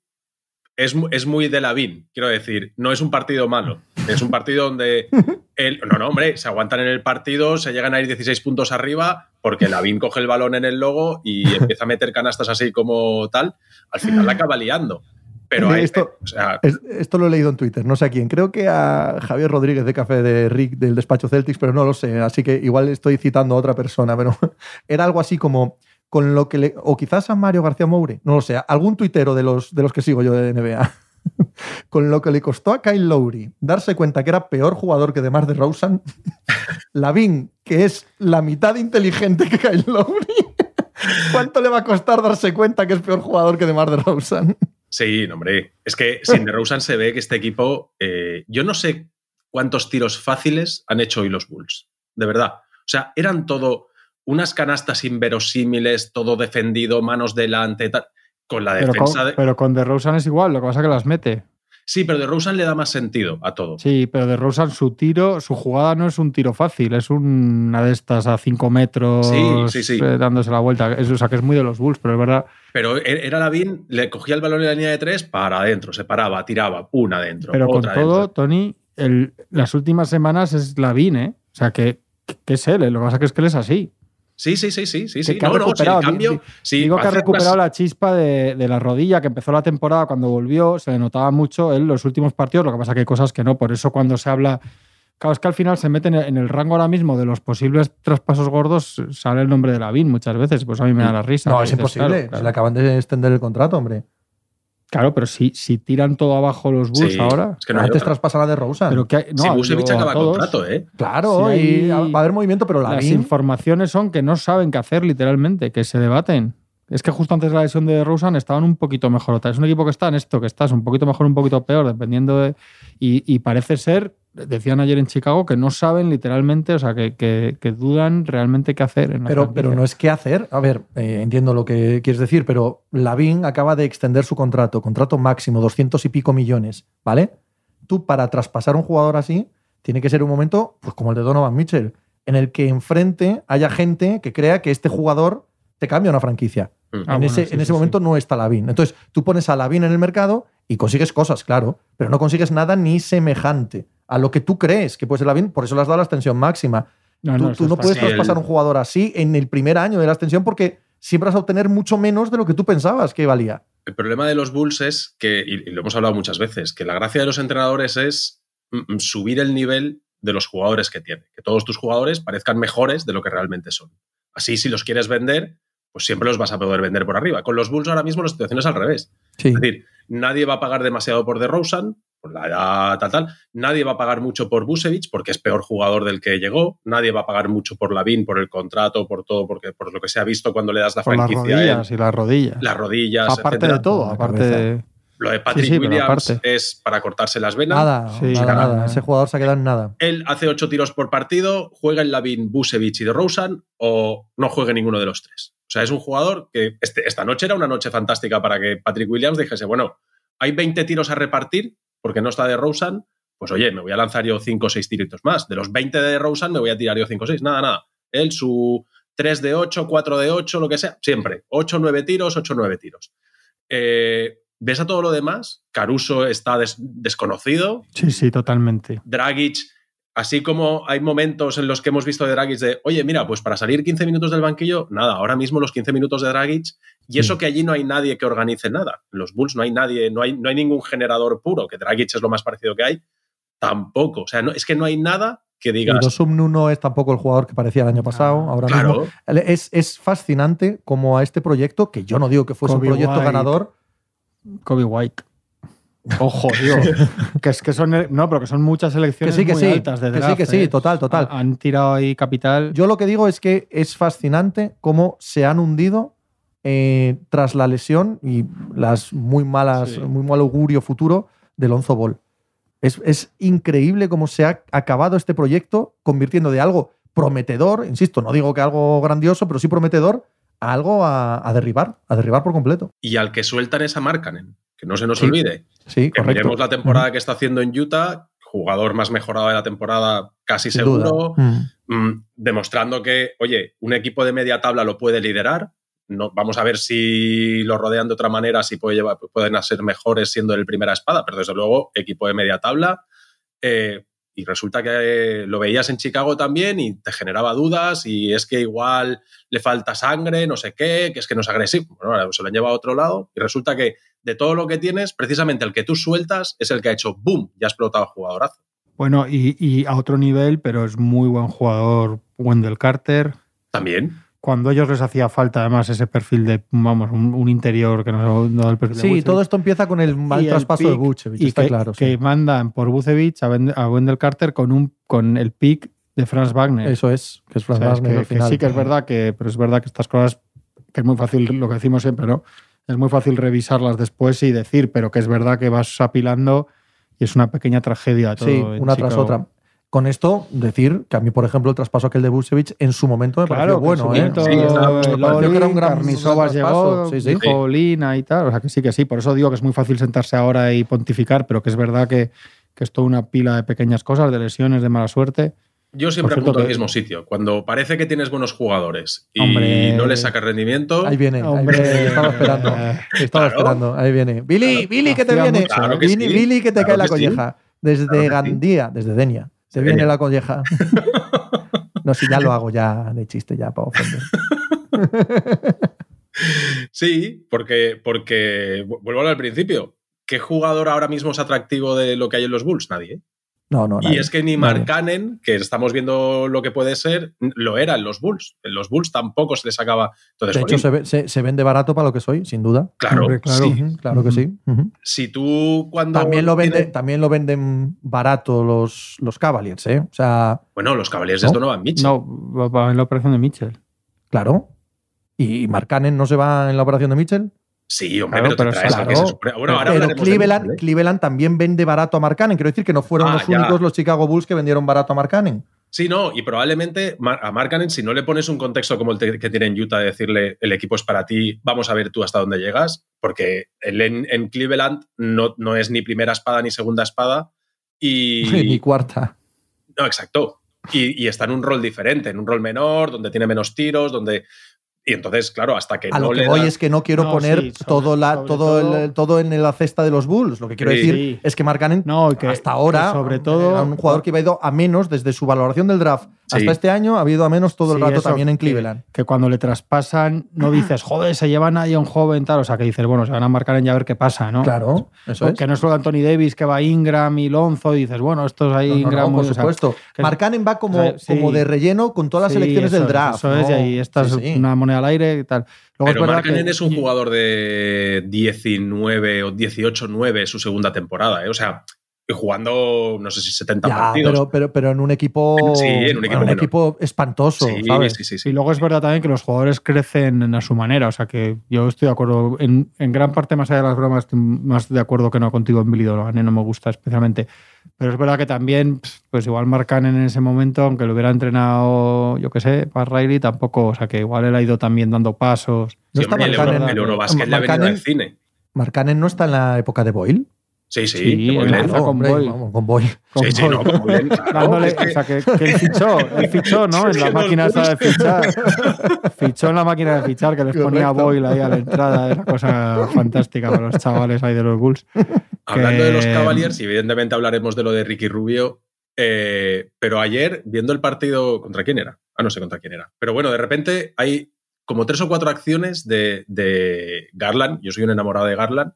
es, es muy de Lavín, quiero decir, no es un partido malo. Es un partido donde. el- no, no, hombre, se aguantan en el partido, se llegan a ir 16 puntos arriba, porque Lavín coge el balón en el logo y empieza a meter canastas así como tal. Al final la acaba liando. Pero hay, Esto- o sea, Es- esto lo he leído en Twitter, no sé a quién. Creo que a Javier Rodríguez de Café de Rick del despacho Celtics, pero no lo sé. Así que igual estoy citando a otra persona, pero era algo así como con lo que le. O quizás a Mario García Moure, no lo sé. Algún tuitero de los, de los que sigo yo de NBA. con lo que le costó a Kyle Lowry darse cuenta que era peor jugador que DeMar DeRozan, Lavin, que es la mitad inteligente que Kyle Lowry, ¿cuánto le va a costar darse cuenta que es peor jugador que DeMar DeRozan? Sí, no, hombre. Es que sin DeRozan se ve que este equipo. eh, yo no sé cuántos tiros fáciles han hecho hoy los Bulls. De verdad. O sea, eran todo unas canastas inverosímiles, todo defendido, manos delante, tal. Con la Pero defensa con, de. pero con DeRozan es igual, lo que pasa es que las mete. Sí, pero de Rosen le da más sentido a todo. Sí, pero de Rosen su tiro, su jugada no es un tiro fácil, es una de estas a 5 metros eh, dándose la vuelta. Es, o sea, que es muy de los Bulls, pero es verdad. Pero e, era Lavín, le cogía el balón en la línea de tres para adentro, se paraba, tiraba, una adentro. Pero con todo, Tony, las últimas semanas es Lavín, ¿eh? O sea, que, que es él, ¿eh? lo que pasa es que él es así. Sí, sí, sí, sí, sí. sí. Que ha recuperado, cambio, digo que ha recuperado la chispa de, la rodilla que empezó la temporada cuando volvió, se le notaba mucho en los últimos partidos, lo que pasa que hay cosas que no, por eso cuando se habla, claro, es que al final se mete en el rango ahora mismo de los posibles traspasos gordos, sale el nombre de Lavín muchas veces, pues a mí me da la risa. No, es imposible, se le acaban de extender el contrato, hombre. Claro, pero si, si tiran todo abajo los Bulls ahora. Es que no antes traspasa de Rosa. Pero que no, si Busevich acaba contrato, ¿eh? Claro, y va a haber movimiento, pero Las informaciones son que no saben qué hacer, literalmente, que se debaten. Es que justo antes de la lesión de Rosen estaban un poquito mejor. Es un equipo que está en esto, que estás un poquito mejor, un poquito peor, dependiendo de. y parece ser decían ayer en Chicago que no saben literalmente, o sea, que, dudan realmente qué hacer. En pero, pero no es qué hacer. A ver, eh, entiendo lo que quieres decir, pero Lavín acaba de extender su contrato, contrato máximo, 200 y pico millones, ¿vale? Tú para traspasar un jugador así, tiene que ser un momento, pues como el de Donovan Mitchell, en el que enfrente haya gente que crea que este jugador te cambia una franquicia. Mm. en, ah, ese, en ese momento no está Lavín. Entonces, tú pones a Lavín en el mercado y consigues cosas, claro, pero no consigues nada ni semejante a lo que tú crees que puede ser la bien, por eso le has dado la extensión máxima. tú no, puedes traspasar un jugador así en el primer año de la extensión porque siempre vas a obtener mucho menos de lo que tú pensabas que valía. El problema de los Bulls es que, y lo hemos hablado muchas veces, que la gracia de los entrenadores es mm, mm, subir el nivel de los jugadores que tiene, que todos tus jugadores parezcan mejores de lo que realmente son. Así, si los quieres vender, pues siempre los vas a poder vender por arriba. Con los Bulls ahora mismo la situación es al revés. Es decir, nadie va a pagar demasiado por DeRozan, por la edad tal, tal. Nadie va a pagar mucho por Busevich porque es peor jugador del que llegó. Nadie va a pagar mucho por Lavin, por el contrato, por todo, porque por lo que se ha visto cuando le das la franquicia. Las rodillas y las rodillas. Las rodillas. Aparte de todo, aparte de... Lo de Patrick Williams es para cortarse las venas. Nada, nada, Ese jugador se ha quedado en nada. Él hace ocho tiros por partido, juega en Lavin, Busevich y de Rosen o no juegue ninguno de los tres. O sea, es un jugador que este, esta noche era una noche fantástica para que Patrick Williams dijese, bueno, hay 20 tiros a repartir, porque no está de Rosen, pues oye, me voy a lanzar yo 5 o 6 tiritos más. De los 20 de Rosen me voy a tirar yo 5 o 6. Nada, nada. Él, su 3 de 8, 4 de 8, lo que sea, siempre. 8, 9 tiros, 8, 9 tiros. Eh, ¿Ves a todo lo demás? Caruso está desconocido. Sí, sí, totalmente. Dragic, así como hay momentos en los que hemos visto de Dragic de, oye, mira, pues para salir 15 minutos del banquillo, nada, ahora mismo los 15 minutos de Dragic y eso que allí no hay nadie que organice nada. En los Bulls no hay nadie, no hay, no hay ningún generador puro, que Dragic es lo más parecido que hay. Tampoco. O sea, no, es que no hay nada que diga. Y Dosum no es tampoco el jugador que parecía el año pasado. Ahora mismo. Es, es, fascinante como a este proyecto, que yo no digo que fuese un proyecto ganador. Kobe White. Ojo, tío. que es que son. No, pero que son muchas elecciones que sí, muy altas de draft, Que sí, que sí, ¿eh? total, total. Han tirado ahí capital. Yo lo que digo es que es fascinante cómo se han hundido eh, tras la lesión y las muy malas, muy mal augurio futuro de Lonzo Ball. Es, increíble cómo se ha acabado este proyecto convirtiendo de algo prometedor, insisto, no digo que algo grandioso, pero sí prometedor, a algo a, derribar, a derribar por completo. Y al que sueltan esa Markkanen, que no se nos olvide. Sí, que miremos la temporada que está haciendo en Utah, jugador más mejorado de la temporada, casi seguro, mm, demostrando que, oye, un equipo de media tabla lo puede liderar, no, vamos a ver si lo rodean de otra manera, si puede llevar, pueden ser mejores siendo el primera espada, pero desde luego equipo de media tabla. Eh, y resulta que lo veías en Chicago también y te generaba dudas y es que igual le falta sangre, no sé qué, que es que no es agresivo. Bueno, se lo han llevado a otro lado y resulta que de todo lo que tienes, precisamente el que tú sueltas es el que ha hecho boom, ya ha explotado jugadorazo. Bueno, y, y a otro nivel, pero es muy buen jugador Wendell Carter. También cuando a ellos les hacía falta además ese perfil de, vamos, un, interior que no, da el perfil Sí, todo esto empieza con el mal traspaso de Bucevic, y está que, claro. Que mandan por Bucevic a, Wendell Carter con, un, con el pick de Franz Wagner. Eso es, que es Franz Wagner al final. sí que es verdad que, pero es verdad que estas cosas, que es muy fácil, lo que decimos siempre, ¿no? Es muy fácil revisarlas después y decir, pero que es verdad que vas apilando y es una pequeña tragedia todo Sí, una tras otra Con esto, decir que a mí, por ejemplo, el traspaso aquel de Busevich en su momento me Claro, pareció bueno. ¿eh? Sí, momento, estaba- eh, me pareció que era un gran- gran traspaso. llegó, Sí, sí. dijo Lina y tal. O sea que sí, que sí. Por eso digo que es muy fácil sentarse ahora y pontificar, pero que es verdad que, que es toda una pila de pequeñas cosas, de lesiones, de mala suerte. Yo siempre apunto al mismo sitio. Cuando parece que tienes buenos jugadores y Hombre. no les sacas rendimiento, Ahí viene, ahí Hombre. viene, estaba esperando. Estaba Claro. esperando, ahí viene. Billy, Billy, que te viene. mucho, Claro que Billy, sí, Billy, que te claro cae la sí. colleja. Desde Claro. Gandía, desde Denia. Desde viene Denia. la colleja. no, si ya lo hago ya de chiste, ya para ofender. sí, porque, porque vu- vuelvo al principio. ¿Qué jugador ahora mismo es atractivo de lo que hay en los Bulls? Nadie. No, no, Y es que ni Nadie. Markkanen, que estamos viendo lo que puede ser, lo era en los Bulls. En los Bulls tampoco se le sacaba. Entonces, De hecho, se, ve- se- se vende barato para lo que soy, sin duda. claro, Hombre, claro. sí. Claro que sí. Si tú cuando. También lo, vende, también lo venden barato los, los Cavaliers, ¿eh? O sea, Bueno, los Cavaliers de ¿No? Donovan Mitchell. No, va en la operación de Mitchell. claro. ¿Y Markkanen no se va en la operación de Mitchell? Sí, hombre, Claro, pero te traes claro. supone- Bueno, ahora Pero hablaremos de Cleveland. Cleveland también vende barato a Markkanen. Quiero decir que no fueron Ah, los ya. únicos los Chicago Bulls que vendieron barato a Markkanen. Sí, no, y probablemente a Markkanen, si no le pones un contexto como el que tiene en Utah de decirle el equipo es para ti, vamos a ver tú hasta dónde llegas, porque él en, en Cleveland no, no es ni primera espada ni segunda espada y... Mi cuarta. No, exacto. Y, y está en un rol diferente, en un rol menor, donde tiene menos tiros, donde... Y entonces, claro, hasta que A no lo que le voy es que no quiero No, poner sí, sobre- todo, la, todo, todo- el- todo en la cesta de los Bulls. Lo que quiero Sí. decir Sí. es que No, y que- hasta ahora que sobre todo- era un jugador que iba ido a menos desde su valoración del draft Sí. hasta este año ha habido a menos todo el Sí, rato eso, también en Cleveland. Que, cuando le traspasan no dices, joder, se llevan ahí a un joven tal. O sea, que dices, bueno, se van a marcar en ya a ver qué pasa, ¿no? Claro, eso es. Que no es solo Anthony Davis, que va Ingram y Lonzo, y dices, bueno, estos ahí No, no, no, Ingram. por o sea, supuesto. que- Markkanen va como, o sea, sí. como de relleno con todas las eso del draft. Eso es, ¿no? y esta Sí, es sí. una moneda al aire y tal. Luego Pero que- es un jugador de 19 o 18-9 su segunda temporada, ¿eh? O sea, jugando, no sé si 70 Ya, partidos. pero, pero, pero en un equipo, Sí, en un equipo menor. equipo espantoso, sí, ¿sabes? sí, sí, sí. Y luego es verdad también que los jugadores crecen a su manera. O sea que yo estoy de acuerdo. En, en gran parte, más allá de las bromas, estoy más de acuerdo que no contigo en Billy Donovan. ¿eh? No me gusta especialmente. Pero es verdad que también, pues igual marcan en ese momento, aunque lo hubiera entrenado, yo qué sé, Pat Riley, tampoco. O sea que igual él ha ido también dando pasos. No Sí, está hombre, el, Markkanen- Euro, el Eurobasket le ha venido al cine. Markkanen no está en la época de Boyle. Sí, sí. Sí. Claro, con Boyle. vamos, con Boyle. Sí, sí, no, con Boylen, claro. Dándole- Es que- o sea, que, que él fichó, él fichó, ¿no? En la máquina esa de fichar. Fichó en la máquina de fichar, que les ponía. Boyle ahí a la entrada. Era cosa fantástica para los chavales ahí de los Bulls. Hablando de los Cavaliers, evidentemente hablaremos de lo de Ricky Rubio, eh, pero ayer, viendo el partido, ¿contra quién era? Ah, no sé contra quién era. Pero bueno, de repente hay como tres o cuatro acciones de, de Garland. Yo soy un enamorado de Garland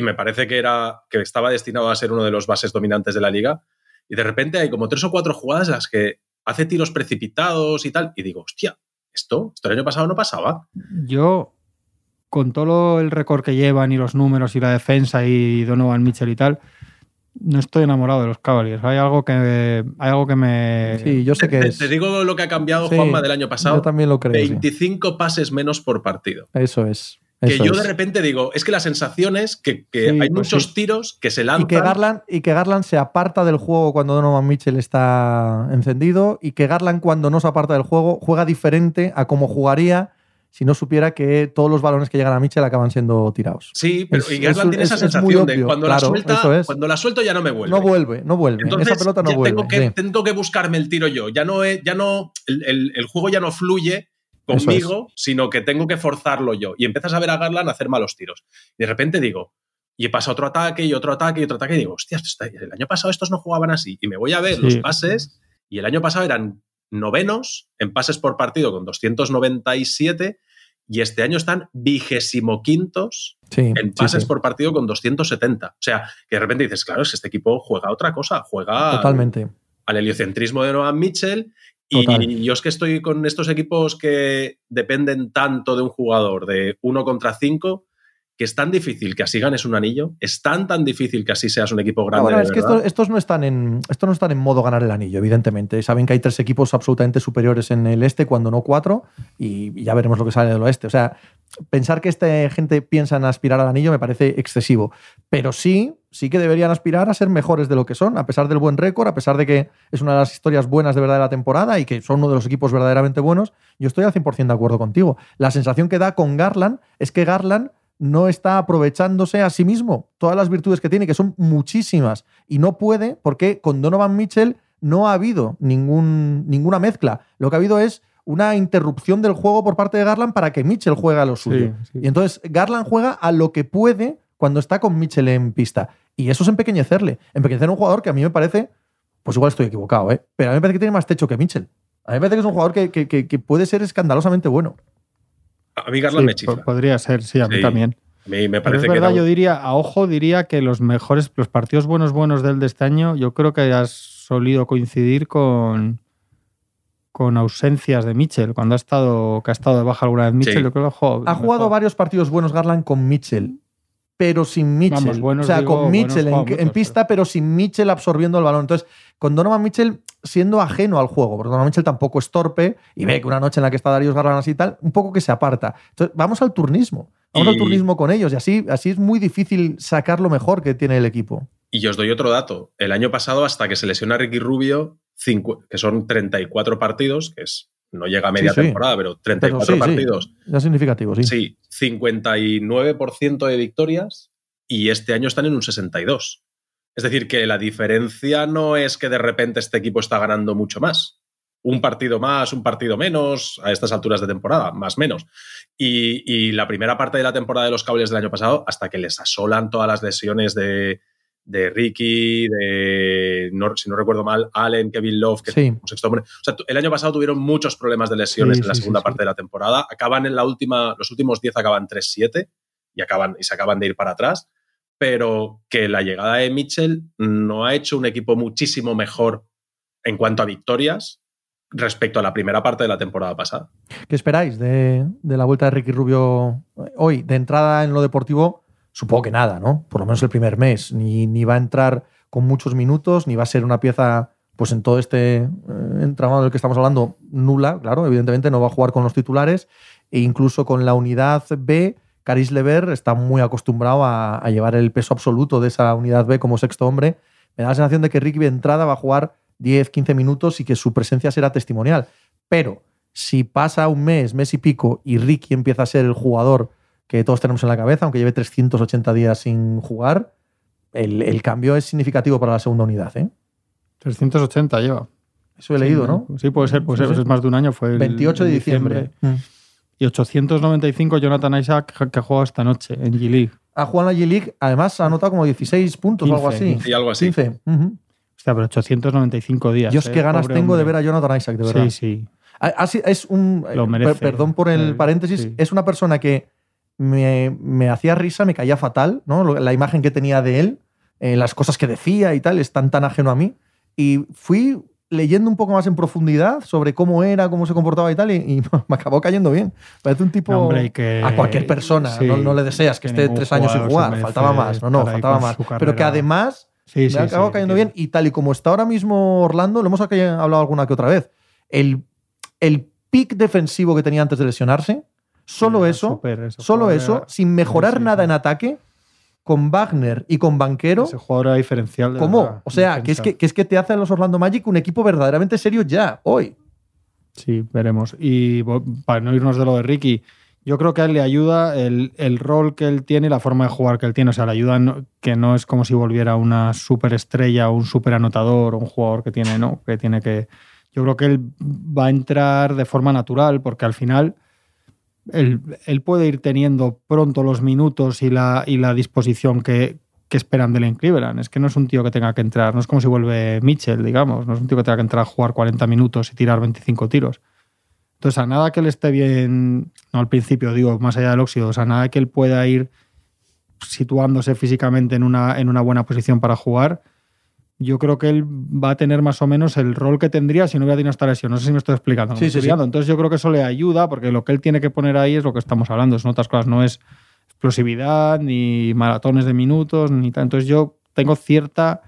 y me parece que, era, que estaba destinado a ser uno de los bases dominantes de la liga. Y de repente hay como tres o cuatro jugadas en las que hace tiros precipitados y tal. Y digo, hostia, esto, esto el año pasado no pasaba. Yo, con todo el récord que llevan y los números y la defensa y Donovan Mitchell y tal, no estoy enamorado de los Cavaliers. Hay algo que, hay algo que me... Sí, yo sé que Te, es. te digo lo que ha cambiado Sí, Juanma del año Yo pasado. también lo creo. sí. 25 pases menos por partido. Eso es. Que eso yo es. de repente digo, es que la sensación es que, que Sí, hay pues muchos sí. tiros que se lanzan. Y que, Garland, y que Garland se aparta del juego cuando Donovan Mitchell está encendido y que Garland cuando no se aparta del juego juega diferente a como jugaría si no supiera que todos los balones que llegan a Mitchell acaban siendo tirados. Sí, pero Es- y Garland es- tiene esa sensación de cuando claro, la suelta, cuando la suelto ya no me vuelve. No vuelve, no vuelve. Entonces, Esa pelota no vuelve. tengo que, sí. tengo que buscarme el tiro yo. Ya no, ya no el, el- el juego ya no fluye Conmigo, sino que tengo que forzarlo yo. Y empiezas a ver a Garland hacer malos tiros. Y de repente digo, y pasa otro ataque y otro ataque y otro ataque, y digo, hostia, el año pasado estos no jugaban así. Y me voy a ver Sí. los pases, y el año pasado eran novenos en pases por partido con 297, y este año están vigésimo quintos Sí, en pases sí. por partido con 270. O sea, que de repente dices, claro, es que este equipo juega otra cosa, juega Totalmente. al heliocentrismo de Noah Mitchell. Y yo es que estoy con estos equipos que dependen tanto de un jugador, de uno contra cinco, que es tan difícil que así ganes un anillo, es tan tan difícil que así seas un equipo grande. de es que estos, estos no están en, estos no están en modo ganar el anillo, evidentemente. Saben que hay tres equipos absolutamente superiores en el este, cuando no cuatro, y y ya veremos lo que sale del oeste. O sea, pensar que esta gente piensa en aspirar al anillo me parece excesivo. Pero sí sí que deberían aspirar a ser mejores de lo que son, a pesar del buen récord, a pesar de que es una de las historias buenas de verdad de la temporada y que son uno de los equipos verdaderamente buenos. Yo estoy al 100% de acuerdo contigo. La sensación que da con Garland es que Garland no está aprovechándose a sí mismo todas las virtudes que tiene, que son muchísimas, y no puede porque con Donovan Mitchell no ha habido ningún, ninguna mezcla. Lo que ha habido es una interrupción del juego por parte de Garland para que Mitchell juegue a lo suyo. Sí, sí. Y entonces Garland juega a lo que puede cuando está con Mitchell en pista. Y eso es empequeñecerle. Empequeñecer a un jugador que a mí me parece, pues igual estoy equivocado, ¿eh? pero a mí me parece que tiene más techo que Mitchell. A mí me parece que es un jugador que, que- que- que puede ser escandalosamente bueno. A mí Garland Sí, me chifla. po- podría ser, sí, a mí Sí. también. A mí me Pero parece es que verdad, yo diría, a ojo diría que los mejores, los partidos buenos buenos del de este año, yo creo que has solido coincidir con con ausencias de Mitchell, cuando ha estado, que ha estado de baja alguna vez Mitchell, Sí. yo creo que ha jugado Ha jugado varios partidos buenos Garland con Mitchell, pero sin Mitchell. Vamos, buenos o sea, digo, con Mitchell en, pista, pero sin Mitchell absorbiendo el balón. Entonces, con Donovan Mitchell siendo ajeno al juego, porque Donovan Mitchell tampoco es torpe y ve que una noche en la que está Darius Garland así y tal, un poco que se aparta. Entonces, vamos al turnismo. Vamos al turnismo con ellos y así, así es muy difícil sacar lo mejor que tiene el equipo. Y yo os doy otro dato. El año pasado, hasta que se lesiona Ricky Rubio, cincu- que son 34 partidos, que es no llega a media Sí, sí. temporada, pero 34 Pero sí, sí. partidos. Ya significativo, sí. Sí, 59% de victorias y este año están en un 62. Es decir, que la diferencia no es que de repente este equipo está ganando mucho más. Un partido más, un partido menos, a estas alturas de temporada, más menos. Y, y la primera parte de la temporada de los cables del año pasado, hasta que les asolan todas las lesiones de, de Ricky, de, no- si no recuerdo mal, Allen, Kevin Love, que Sí. es un sexto hombre. O sea, el año pasado tuvieron muchos problemas de lesiones Sí, en la sí, segunda parte de la temporada. Acaban en la última, los últimos 10 acaban 3-7 y, acaban, y se acaban de ir para atrás. Pero que la llegada de Mitchell no ha hecho un equipo muchísimo mejor en cuanto a victorias respecto a la primera parte de la temporada pasada. ¿Qué esperáis de, de la vuelta de Ricky Rubio hoy? De entrada en lo deportivo, supongo que nada, ¿no? Por lo menos el primer mes. Ni, ni va a entrar con muchos minutos, ni va a ser una pieza, pues en todo este eh, entramado del que estamos hablando, nula, claro, evidentemente no va a jugar con los titulares. E incluso con la unidad B, Caris Lever está muy acostumbrado a, a llevar el peso absoluto de esa unidad B como sexto hombre. Me da la sensación de que Ricky de entrada va a jugar 10, 15 minutos y que su presencia será testimonial. Pero si pasa un mes, mes y pico, y Ricky empieza a ser el jugador que todos tenemos en la cabeza, aunque lleve 380 días sin jugar, el, el cambio es significativo para la segunda unidad. ¿eh? 380 lleva. Eso he leído, ¿no? Sí, puede ser, puede Sí, ser. sí. Es más de un año. Fue el 28 de diciembre. Mm. Y 895 Jonathan Isaac que ha jugado esta noche en G-League. Ha jugado en la G-League, además ha anotado como 16 puntos o algo 15, así. Y algo así. 15. ujú. Hostia, pero 895 días. Dios, eh, qué ganas pobre tengo de ver a Jonathan Isaac, de verdad. Sí, sí. Es un. Lo eh, merece. per- perdón por el paréntesis. sí. Es una persona que me, me hacía risa, me caía fatal, ¿no? La imagen que tenía de él, eh, las cosas que decía y tal, es tan, tan ajeno a mí. Y fui leyendo un poco más en profundidad sobre cómo era, cómo se comportaba y tal, y, y me acabó cayendo bien. Parece un tipo. No, hombre, que- a cualquier persona. sí, no, no le deseas que que esté tres años sin jugar. Faltaba más. No, no, faltaba más. Pero que además Sí, me sí, sí, cayendo bien. Y tal y como está ahora mismo Orlando, lo hemos hablado alguna que otra vez. El, el pick defensivo que tenía antes de lesionarse, solo eso, solo eso, era- sin mejorar sí, nada sí. en ataque, con Wagner y con Banquero. Ese jugador era diferencial. de ¿Cómo? verdad, O sea, que es que, que es que te hace a los Orlando Magic un equipo verdaderamente serio ya, hoy. Sí, veremos. Y para no irnos de lo de Ricky, yo creo que a él le ayuda el, el rol que él tiene y la forma de jugar que él tiene. O sea, le ayuda no- que no es como si volviera una superestrella o un super anotador o un jugador que tiene, ¿no? Que tiene que. Yo creo que él va a entrar de forma natural porque al final él, puede ir teniendo pronto los minutos y la, disposición que, esperan de en Cleveland. Es que no es un tío que tenga que entrar, no es como si vuelve Mitchell, digamos, no es un tío que tenga que entrar a jugar 40 minutos y tirar 25 tiros. Entonces, a nada que él esté bien, no al principio, digo, más allá del óxido, o sea, nada que él pueda ir situándose físicamente en una buena posición para jugar, yo creo que él va a tener más o menos el rol que tendría si no hubiera tenido esta lesión. No sé si me estoy explicando. Sí, sí. Entonces yo creo que eso le ayuda porque lo que él tiene que poner ahí es lo que estamos hablando, son otras cosas, no es explosividad, ni maratones de minutos, ni tal. Entonces yo tengo cierta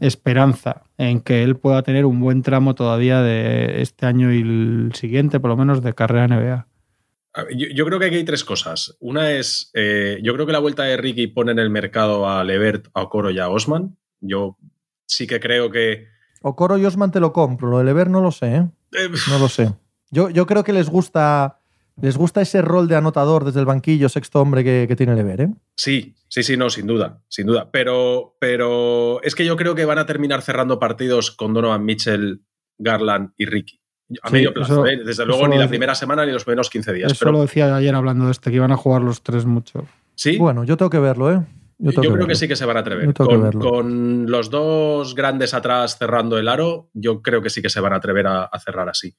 esperanza en que él pueda tener un buen tramo todavía de este año y el siguiente, por lo menos, de carrera NBA. Yo, yo, creo que aquí hay tres cosas. Una es, eh, yo creo que la vuelta de Ricky pone en el mercado a Levert, a Okoro y a Osman. Yo sí que creo que... Okoro y Osman te lo compro, lo de Levert no lo sé, ¿eh? eh no lo sé. Yo, yo creo que les gusta les gusta ese rol de anotador desde el banquillo, sexto hombre que, tiene Lever, ¿eh? Sí, sí, sí, no, sin duda, sin duda. Pero, pero es que yo creo que van a terminar cerrando partidos con Donovan Mitchell, Garland y Ricky. A medio plazo, ¿eh? Desde luego, ni la primera semana ni los primeros 15 días. Eso lo decía ayer hablando de este, que iban a jugar los tres mucho. Sí. Bueno, yo tengo que verlo, ¿eh? Yo, creo que sí que se van a atrever. Con, con, los dos grandes atrás cerrando el aro, yo creo que sí que se van a atrever a cerrar así.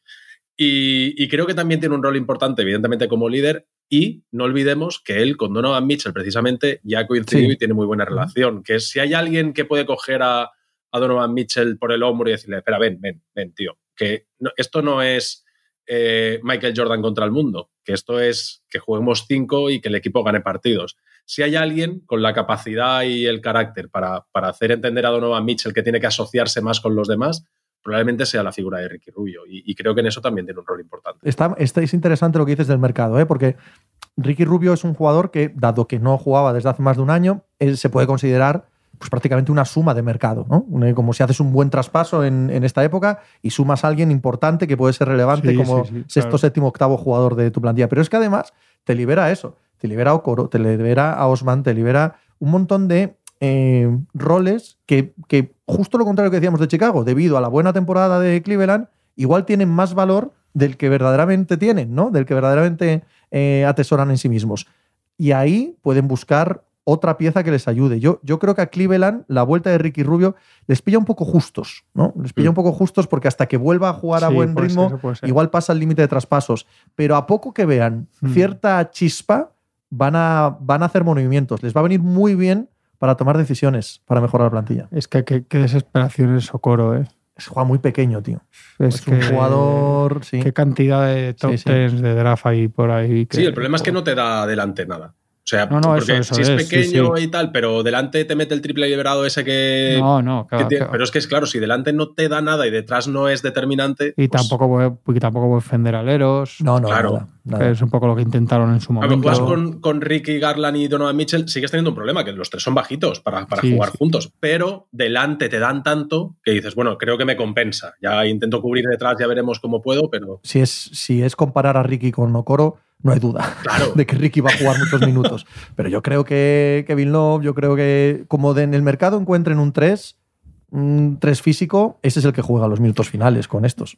Y, creo que también tiene un rol importante, evidentemente, como líder. Y no olvidemos que él con Donovan Mitchell precisamente ya ha coincidido y tiene muy buena relación. Que si hay alguien que puede coger a, Donovan Mitchell por el hombro y decirle, espera, ven, ven, ven, tío, que esto no es eh, Michael Jordan contra el mundo, que esto es que juguemos cinco y que el equipo gane partidos. Si hay alguien con la capacidad y el carácter para, para hacer entender a Donovan Mitchell que tiene que asociarse más con los demás, probablemente sea la figura de Ricky Rubio. Y, creo que en eso también tiene un rol importante. Está, es interesante lo que dices del mercado, ¿eh? porque Ricky Rubio es un jugador que, dado que no jugaba desde hace más de un año, él se puede considerar pues, prácticamente una suma de mercado. ¿no? Como si haces un buen traspaso en, esta época y sumas a alguien importante que puede ser relevante como sexto, séptimo, octavo jugador de tu plantilla. Pero es que además te libera eso. Te libera a Okoro, te libera a Osman, te libera un montón de eh, roles que, justo lo contrario que decíamos de Chicago, debido a la buena temporada de Cleveland, igual tienen más valor del que verdaderamente tienen, ¿no? Del que verdaderamente eh, atesoran en sí mismos. Y ahí pueden buscar otra pieza que les ayude. Yo, yo creo que a Cleveland la vuelta de Ricky Rubio les pilla un poco justos, ¿no? Les pilla mm. un poco justos porque hasta que vuelva a jugar a buen ritmo, igual pasa el límite de traspasos. Pero a poco que vean mm. cierta chispa, van a, van a hacer movimientos. Les va a venir muy bien para tomar decisiones para mejorar la plantilla. Es que qué, desesperación es Socorro, ¿eh? Es juega muy pequeño, tío. Es, un jugador. Sí. Qué cantidad de top de draft hay por ahí. sí, el problema es que no te da adelante nada. O sea, no, no, eso, si es, pequeño y tal, pero delante te mete el triple liberado ese que. No, no, claro, Pero es que es claro, si delante no te da nada y detrás no es determinante. Y pues tampoco, voy, tampoco voy a defender aleros. No, no, claro. es un poco lo que intentaron en su momento. Cuando juegas con, con, Ricky Garland y Donovan Mitchell, sigues teniendo un problema, que los tres son bajitos para, para jugar juntos. Pero delante te dan tanto que dices, bueno, creo que me compensa. Ya intento cubrir detrás, ya veremos cómo puedo, pero. Si es, si es comparar a Ricky con Okoro no hay duda de que Ricky va a jugar muchos minutos. Pero yo creo que Kevin Love, yo creo que como en el mercado encuentren un 3, un 3 físico, ese es el que juega los minutos finales con estos.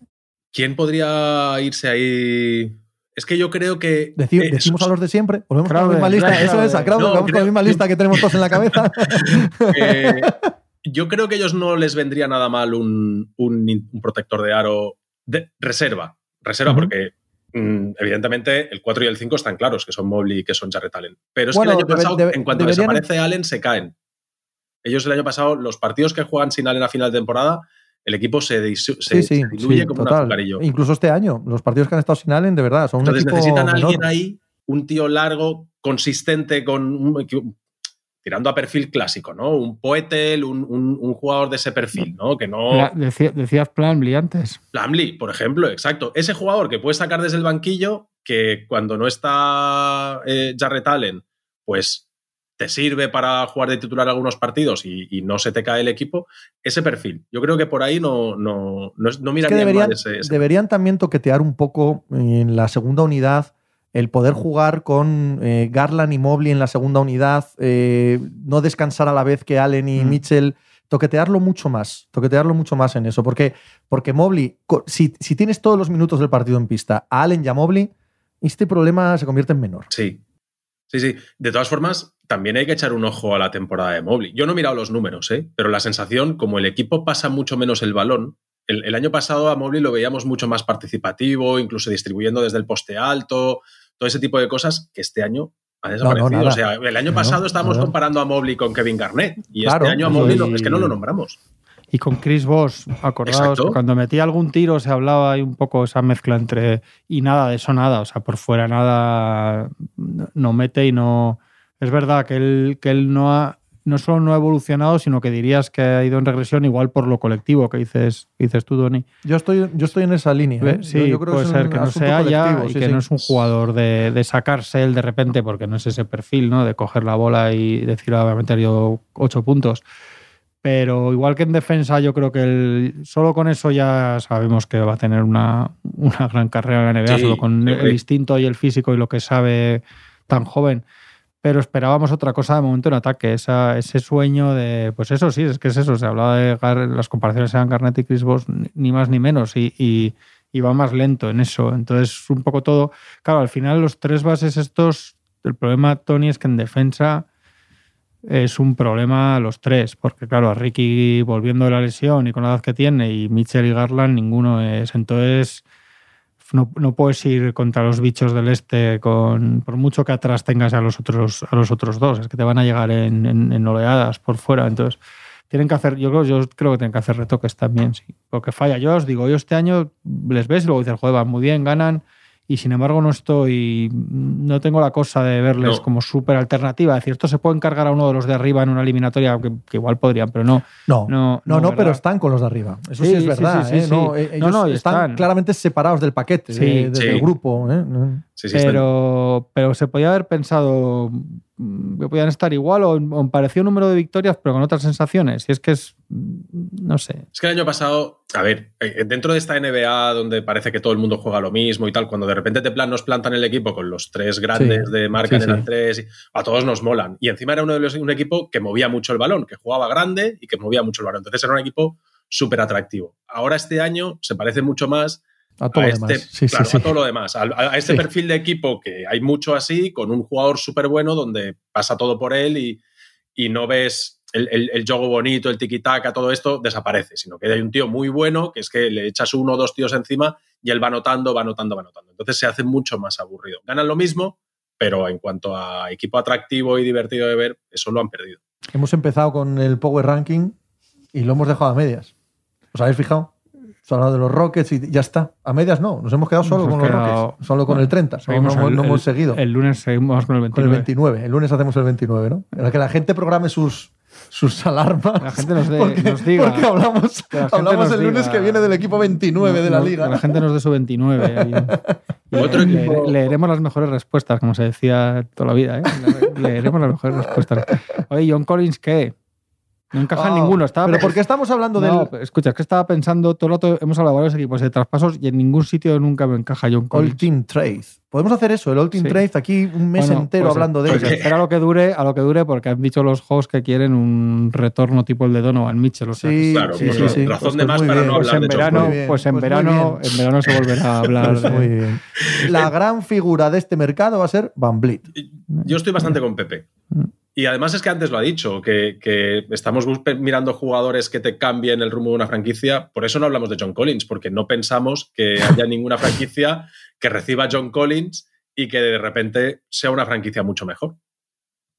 ¿Quién podría irse ahí? Es que yo creo que. decimos a los de siempre. Volvemos con la misma lista. Eso es, con la misma lista que tenemos todos en la cabeza. Eh, yo creo que ellos no les vendría nada mal un, protector de aro de reserva. Reserva, porque evidentemente, el 4 y el 5 están claros, que son Mobley y que son Jarrett Allen. Pero es que el año pasado, en cuanto desaparece Allen, se caen. Ellos el año pasado, los partidos que juegan sin Allen a final de temporada, el equipo se, diluye como un azucarillo. Incluso este año, los partidos que han estado sin Allen, de verdad, son Entonces un necesitan a alguien ahí, un tío largo, consistente, con un, tirando a perfil clásico, ¿no? Un Poetel, un, jugador de ese perfil, ¿no? Que no. decías Planbly antes. Planbly, por ejemplo, exacto. Ese jugador que puedes sacar desde el banquillo, que cuando no está eh, Jarrett Allen, pues te sirve para jugar de titular algunos partidos y, no se te cae el equipo, ese perfil. Yo creo que por ahí no, no, no, deberían, Deberían también toquetear un poco en la segunda unidad el poder jugar con eh, Garland y Mobley en la segunda unidad, eh, no descansar a la vez que Allen y mm. Mitchell, toquetearlo mucho más, toquetearlo mucho más en eso, porque, porque Mobley, si, tienes todos los minutos del partido en pista a Allen y a Mobley, este problema se convierte en menor. Sí, sí, sí. De todas formas, también hay que echar un ojo a la temporada de Mobley. Yo no he mirado los números, ¿eh? pero la sensación, como el equipo pasa mucho menos el balón, el, el año pasado a Mobley lo veíamos mucho más participativo, incluso distribuyendo desde el poste alto, todo ese tipo de cosas que este año ha desaparecido. o sea, el año pasado estábamos comparando a Mobley con Kevin Garnett y este año a Mobley es que no lo nombramos. Y con Chris Voss, acordaos, cuando metía algún tiro se hablaba ahí un poco esa mezcla entre y nada de eso nada, o sea, por fuera nada no mete y no es verdad que él, que él no ha no solo no ha evolucionado, sino que dirías que ha ido en regresión igual por lo colectivo que dices, que dices tú, Tony. Yo estoy, yo estoy en esa línea. ¿eh? Sí, Yo- yo creo puede es ser que no asunto se haya colectivo, y sí, que sí. no es un jugador de, de sacarse él de repente, porque no es ese perfil, ¿no? De coger la bola y decir, "Ah, voy a meter yo ocho puntos. Pero igual que en defensa, yo creo que el- solo con eso ya sabemos que va a tener una, una gran carrera en la NBA, Sí, solo con el instinto y el físico y lo que sabe tan joven. Pero esperábamos otra cosa de momento en ataque, esa, ese sueño de, pues eso sí, es que es eso, se hablaba de las comparaciones eran Garnett y Chris Bosh, ni- ni más ni menos, y, y- y va más lento en eso. Entonces, un poco todo. Claro, al final los tres bases estos, el problema, Tony, es que en defensa es un problema los tres, porque claro, a Ricky volviendo de la lesión y con la edad que tiene, y Mitchell y Garland, ninguno es. Entonces, no, no puedes ir contra los bichos del este con por mucho que atrás tengas a los otros, a los otros dos, es que te van a llegar en, en- en oleadas por fuera. Entonces, tienen que hacer, yo creo, yo creo que tienen que hacer retoques también, sí. Porque falla. Yo os digo, yo este año les ves y luego dices, joder, van muy bien, ganan. Y sin embargo, no estoy. No tengo la cosa de verles No. como súper alternativa. Es decir, esto se pueden cargar a uno de los de arriba en una eliminatoria, que, que igual podrían, pero no. No, No, no, no, no, ¿verdad? pero están con los de arriba. Eso sí, Sí, es verdad. sí, sí, ¿eh? No, eh, No, ellos no, están, están. claramente separados del paquete, Sí. de- Sí. del grupo. ¿eh? Pero, pero se podía haber pensado que podían estar igual o en, o en parecido número de victorias, pero con otras sensaciones. Y es que es. No sé. Es que el año pasado, a ver, eh, dentro de esta NBA donde parece que todo el mundo juega lo mismo y tal, cuando de repente te plan, nos plantan el equipo con los tres grandes Sí, de marca sí, en el sí. tres, y a todos nos molan. Y encima era uno de los, un equipo que movía mucho el balón, que jugaba grande y que movía mucho el balón. Entonces era un equipo súper atractivo. Ahora este año se parece mucho más A todo a lo este, demás. Sí, sí, claro, sí. a todo lo demás. A, este perfil de equipo que hay mucho así, con un jugador súper bueno donde pasa todo por él y, y no ves el, el, el juego bonito, el tiki-taka, todo esto desaparece, sino que hay un tío muy bueno que es que le echas uno o dos tíos encima y él va notando, va notando, va notando. Entonces se hace mucho más aburrido. Ganan lo mismo, pero en cuanto a equipo atractivo y divertido de ver, eso lo han perdido. Hemos empezado con el Power Ranking y lo hemos dejado a medias. ¿Os habéis fijado? Se ha hablado de los Rockets y ya está. A medias no, nos hemos quedado solo Nos con los Rockets, solo con el 30. No, el- no el- hemos seguido. El lunes seguimos con el con el 29. 29. El lunes hacemos el 29, ¿no? En el que la gente programe sus, sus alarmas. La gente nos dé- porque, nos diga. Porque hablamos, hablamos el lunes diga. que viene del equipo 29 de la No, liga. Que la gente nos dé su 29. y- y Otro le- equipo- Leeremos las mejores respuestas, como se decía toda la vida. ¿eh? Le- Leeremos las mejores respuestas. Oye, John Collins, ¿qué? No encaja en Ah, ninguno. Estaba Pero porque estamos hablando No, del pero escucha, es que estaba pensando, todo el rato hemos hablado de varios equipos de traspasos y en ningún sitio nunca me encaja John All Collins. Team Trade. Podemos hacer eso, el Team Sí. Trade, aquí un mes Bueno, entero pues, hablando de pues ello. espera a lo que dure, a lo que dure, porque han dicho los hosts que quieren un retorno tipo el de Donovan Mitchell. O sea, Sí, Claro, sí, pues sí, sí. razón Pues- de más para bien. no pues hablar en de verano, bien, pues en pues verano, en verano se volverá a hablar. Pues de- muy bien. La gran figura de este mercado va a ser Van Vliet. Yo estoy bastante con Pepe. Y además es que antes lo ha dicho, que, que estamos mirando jugadores que te cambien el rumbo de una franquicia. Por eso no hablamos de John Collins, porque no pensamos que haya ninguna franquicia que reciba a John Collins y que de repente sea una franquicia mucho mejor.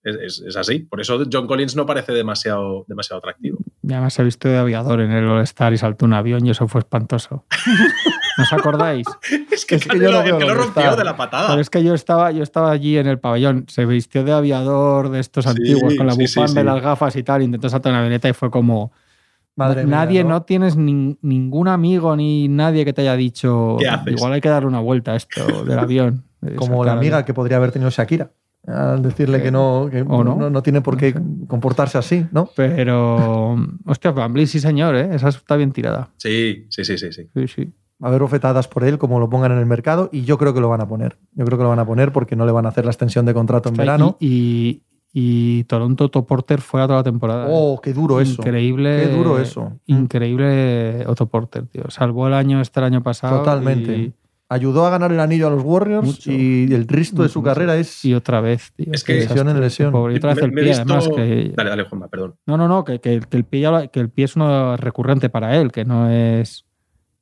Es, es- es así. Por eso John Collins no parece demasiado, demasiado atractivo. Y además se vistió de aviador en el All-Star y saltó un avión y eso fue espantoso. ¿No os acordáis? Es que, Es que yo no veo que lo rompió de la patada. Pero es que yo estaba, yo estaba allí en el pabellón, se vistió de aviador de estos Sí, antiguos, con la sí, sí, bufanda y las gafas y tal, intentó saltar una avioneta y fue como... Madre mía, nadie, ¿no? ¿no? tienes nin- ningún amigo ni nadie que te haya dicho, ¿Qué haces? igual hay que darle una vuelta a esto del avión. Como la amiga que podría haber tenido Shakira. Al decirle que no, que o no. no, no tiene por qué comportarse así, ¿no? Pero, hostia, Vliet, sí señor, ¿eh? esa está bien tirada. Sí, sí, sí, sí, sí. Sí, sí. A ver bofetadas por él, como lo pongan en el mercado, y yo creo que lo van a poner. Yo creo que lo van a poner porque no le van a hacer la extensión de contrato en verano. Y, y, y Toronto Otto Porter fuera toda la temporada. ¿eh? Oh, qué duro eso. Increíble. Qué duro eso. Increíble Otto Porter, tío. Salvó el año este el año pasado. Totalmente. Y, Ayudó a ganar el anillo a los Warriors Mucho. y el resto de su Mucho. carrera es y otra vez, tío. Es que- lesión en lesión. pobre. Y otra vez Me- el pie, visto- además. Que, Dale, dale, Juanma, perdón. no, no, no, que, que- que el pie, que el pie es uno recurrente para él, que no es.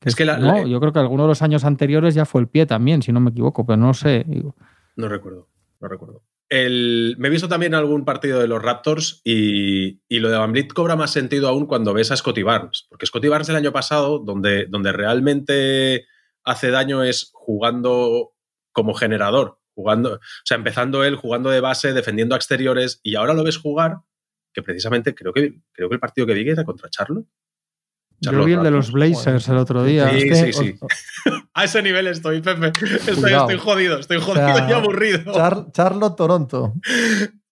Es que la- no, la- yo creo que alguno de los años anteriores ya fue el pie también, si no me equivoco, pero no sé. digo. No recuerdo, no recuerdo. El, me he visto también algún partido de los Raptors y, y lo de Van Vliet cobra más sentido aún cuando ves a Scotty Barnes. Porque Scotty Barnes el año pasado, donde, donde realmente hace daño es jugando como generador, jugando, o sea, empezando él jugando de base, defendiendo a exteriores, y ahora lo ves jugar que precisamente creo que, creo que el partido que vi era contra Charlotte. Yo vi el de los Blazers el otro día. Sí, Este- sí, sí. A ese nivel estoy, Pepe. Estoy, estoy jodido, estoy O jodido sea, y aburrido. Char- Charlotte, Toronto.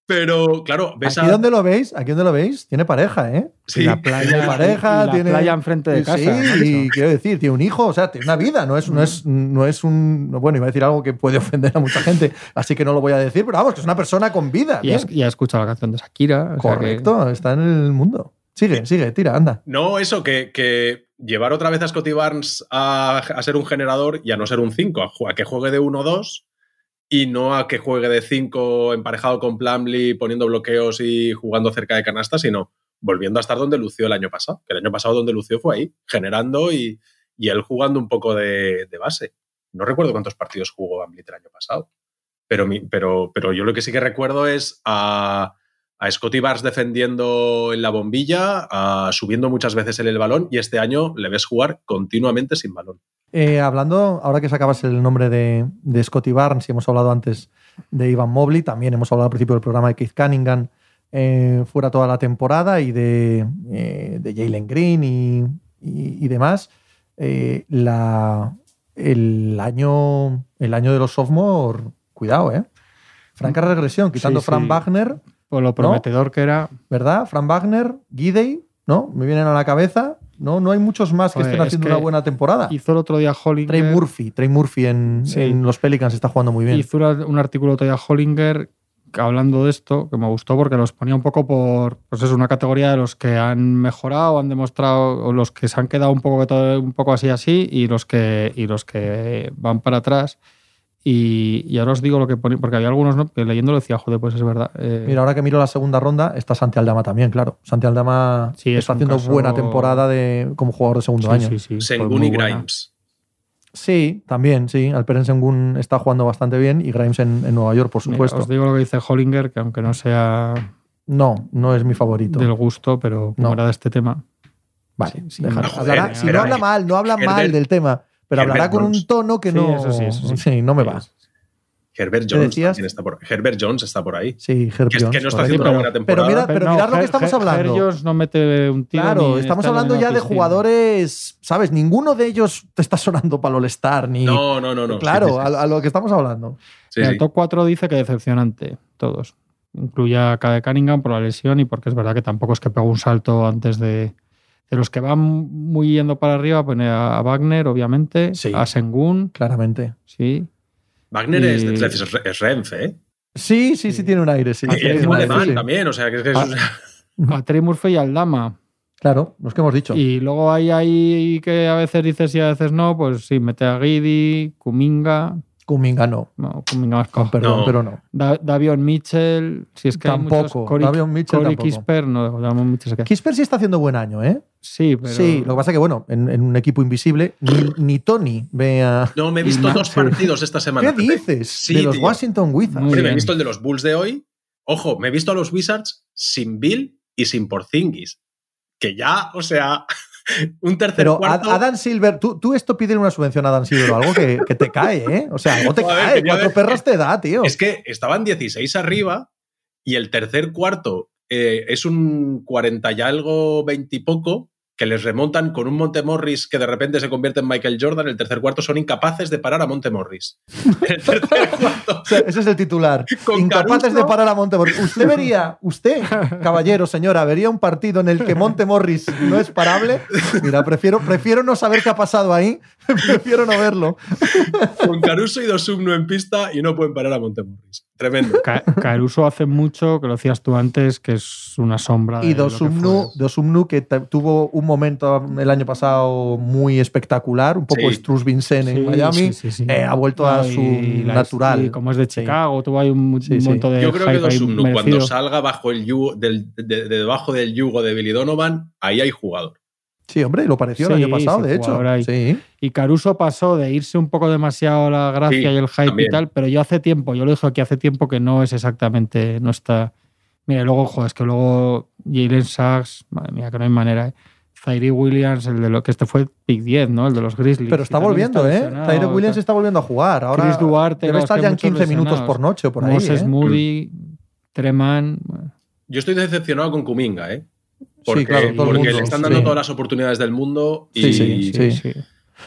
Pero, claro, ves Aquí a. donde lo veis, aquí donde lo veis, tiene pareja, ¿eh? Sí. La playa, Tiene pareja, la tiene playa enfrente de casa. Sí, y quiero decir, tiene un hijo, o sea, tiene una vida, no es, no es, no es un. Bueno, iba a decir algo que puede ofender a mucha gente, así que no lo voy a decir, pero vamos, que es una persona con vida. Y has, y has escuchado la canción de Shakira. o sea que- Correcto, está en el mundo. Sigue, sigue, tira, anda. No, eso, que, que llevar otra vez a Scotty Barnes a, a ser un generador y a no ser un 5, a, que juegue de 1-2 y no a que juegue de 5 emparejado con Plumlee, poniendo bloqueos y jugando cerca de canasta, sino volviendo a estar donde lució el año pasado. Que el año pasado donde lució fue ahí, generando y, y él jugando un poco de, de base. No recuerdo cuántos partidos jugó Van Vliet el año pasado. Pero, mi- pero, pero yo lo que sí que recuerdo es a, a Scotty Barnes defendiendo en la bombilla, a- subiendo muchas veces en el balón y este año le ves jugar continuamente sin balón. Eh, hablando, ahora que sacabas el nombre de, de Scotty Barnes y hemos hablado antes de Ivan Mobley, también hemos hablado al principio del programa de Keith Cunningham eh, fuera toda la temporada y de, eh, de Jalen Green y, y- y demás. Eh, la, el, año, el año de los sophomore, cuidado, ¿eh? Franca regresión, quitando Sí, Fran sí. Wagner, Por lo prometedor que era. ¿verdad? Fran Wagner, Gidey, ¿no? Me vienen a la cabeza. No, no hay muchos más que Joder, estén es haciendo que una buena temporada. Hizo el otro día Hollinger. Trey Murphy, Trey Murphy en, Sí. en los Pelicans está jugando muy bien. Hizo un artículo otro día Hollinger hablando de esto, que me gustó porque los ponía un poco por, pues es una categoría de los que han mejorado, han demostrado, o los que se han quedado un poco, un poco así así, y los que, y los que van para atrás. Y, y ahora os digo lo que ponía, porque había algunos ¿no? que leyéndolo decía, joder, pues es verdad. eh, Mira, ahora que miro la segunda ronda, está Santi Aldama también, claro. Santi Aldama Sí, es está haciendo caso- buena temporada de, como jugador de segundo sí, año. sí, sí, Sengun y buena. Grimes. Sí, también, sí. Alperen Sengun está jugando bastante bien y Grimes en, en Nueva York, por Mira, supuesto. os digo lo que dice Hollinger, que aunque no sea No, no es mi favorito. del gusto, pero como No. era de este tema. Vale, Sí, sí, déjalo. no, Hablará- joder, si no habla mal, no habla mal del tema, pero Herbert hablará con un Jones. tono que Sí, no. eso sí, eso sí. Sí, no me va. Herbert ¿Qué Jones está por Herbert Jones está por ahí. Sí, Herb Que, es- que Jones, no está haciendo una pero- buena temporada. mira- pero mirad lo que estamos hablando. Ger Jones no mete un tiro. Claro, ni estamos hablando la ya de jugadores, ¿sabes? Ninguno de ellos te está sonando para el All-Star, ni. no, no, no, no. claro, Sí, sí, sí. A, a lo que estamos hablando. Sí, Mira, sí. El top 4 dice que decepcionante, todos. Incluye a Cade Cunningham por la lesión y porque es verdad que tampoco es que pegó un salto antes de. De los que van muy yendo para arriba, pone a Wagner, obviamente, Sí. a Sengun, Claramente. sí. Wagner Y- es, de- es, es Renfe, ¿eh? Sí, sí, sí, tiene un aire, sí. Y tiene es un muy aire, alemán sí. también, o sea, que es es- a Trey Murphy y al Dama. Claro, los que hemos dicho. Y luego hay ahí que a veces dices y a veces no, pues sí, mete a Gidi, Kuminga, Kuminga no. no, Kuminga más Con cojo. perdón, No. pero no. Da- Davion Mitchell, si es que hay muchos- Tampoco, Corey, Davion Mitchell Corey tampoco. Kisper, no, Davion Mitchell se queda. Kisper sí está haciendo buen año, ¿eh? Sí, pero. Sí, lo que pasa es que, bueno, en, en un equipo invisible, ni, ni Tony ve a. No, me he visto dos partidos esta semana. ¿Qué dices? Sí, de los tío. Washington Wizards. Hombre, me he visto el de los Bulls de hoy. Ojo, me he visto a los Wizards sin Bill y sin Porzingis. Que ya, o sea, un tercer Pero cuarto. Adam Silver, tú, tú esto pídele una subvención a Adam Silver o algo que, que te cae, ¿eh? O sea, algo te Joder, cae. Cuatro ver- perras te da, tío. Es que estaban 16 arriba y el tercer cuarto eh, es un 40 y algo, 20 y poco, que les remontan con un Montemorris que de repente se convierte en Michael Jordan. El tercer cuarto son incapaces de parar a Montemorris. El tercer cuarto. O sea, ese es el titular. Con Incapaces Caruso. de parar a Montemorris. Usted vería, usted, caballero, señora, vería un partido en el que Montemorris no es parable. Mira, prefiero, prefiero no saber qué ha pasado ahí. prefiero no verlo. Con Caruso y Dosumno en pista y no pueden parar a Montemorris. Tremendo. Ca- Caruso hace mucho, que lo decías tú antes, que es una sombra. Y que Dosumnu. Dosumnu, que te- tuvo un momento el año pasado muy espectacular, un poco Sí. Struz Vincent en Sí, Miami, sí, sí, sí. eh, ha vuelto a su y natural. y como es de Sí. Chicago, tuvo ahí un, Sí, un sí. montón de. Yo creo que Dosumnu, cuando salga bajo el yugo del, de, de- de debajo del yugo de Billy Donovan, ahí hay jugador. Sí, hombre, lo pareció el Sí, año pasado, de hecho. ahí. Sí. Y Caruso pasó de irse un poco demasiado a la gracia Sí, y el hype también. y tal, pero yo hace tiempo, yo lo dije aquí hace tiempo que no es exactamente, no está. Mira, luego, joder, es que luego Jalen Sachs, madre mía, que no hay manera, ¿eh? Zaire Williams, el de lo que este fue pick 10, ¿no? El de los Grizzlies. Pero está volviendo, ¿eh? lesionado, Tyre Williams está volviendo a jugar. Ahora Chris Duarte, debe estar ya en muchos 15 minutos por noche o por ahí. Moses ¿eh? Moody, Treman. bueno. Yo estoy decepcionado con Kuminga, ¿eh? Porque, Sí, claro, todo el porque mundo, le están dando sí. todas las oportunidades del mundo y Sí, sí, sí.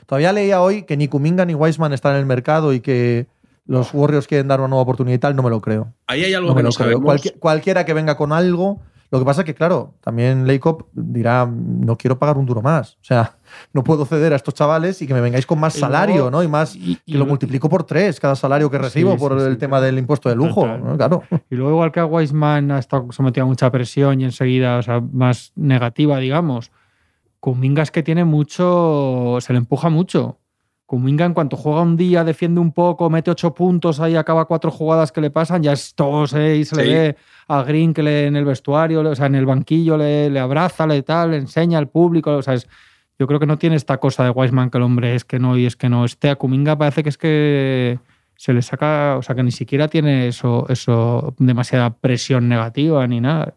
Todavía leía hoy que ni Kuminga ni Wiseman están en el mercado y que los Warriors quieren dar una nueva oportunidad y tal, no me lo creo. ahí hay algo No que no sabemos. Cualquier- cualquiera que venga con algo. Lo que pasa es que, claro, también Leikop dirá, no quiero pagar un duro más. O sea, no puedo ceder a estos chavales y que me vengáis con más salario, ¿no? Y más, y- y que lo multiplico por tres cada salario que recibo Sí, por sí, el sí, tema claro. del impuesto de lujo. Total. ¿no? Claro. Y luego, igual que a Wiseman ha estado sometido a mucha presión y enseguida, o sea, más negativa, digamos, Kuminga es que tiene mucho. se le empuja mucho. Kuminga, en cuanto juega un día, defiende un poco, mete ocho puntos, ahí acaba cuatro jugadas que le pasan, ya es todo seis, se le Sí. ve a Green que le, en el vestuario, le- o sea, en el banquillo le, le abraza, le tal, le enseña al público, o sea, es- yo creo que no tiene esta cosa de Wiseman que el hombre es que no y es que no. Este a Kuminga parece que es que se le saca, o sea, que ni siquiera tiene eso, eso demasiada presión negativa ni nada.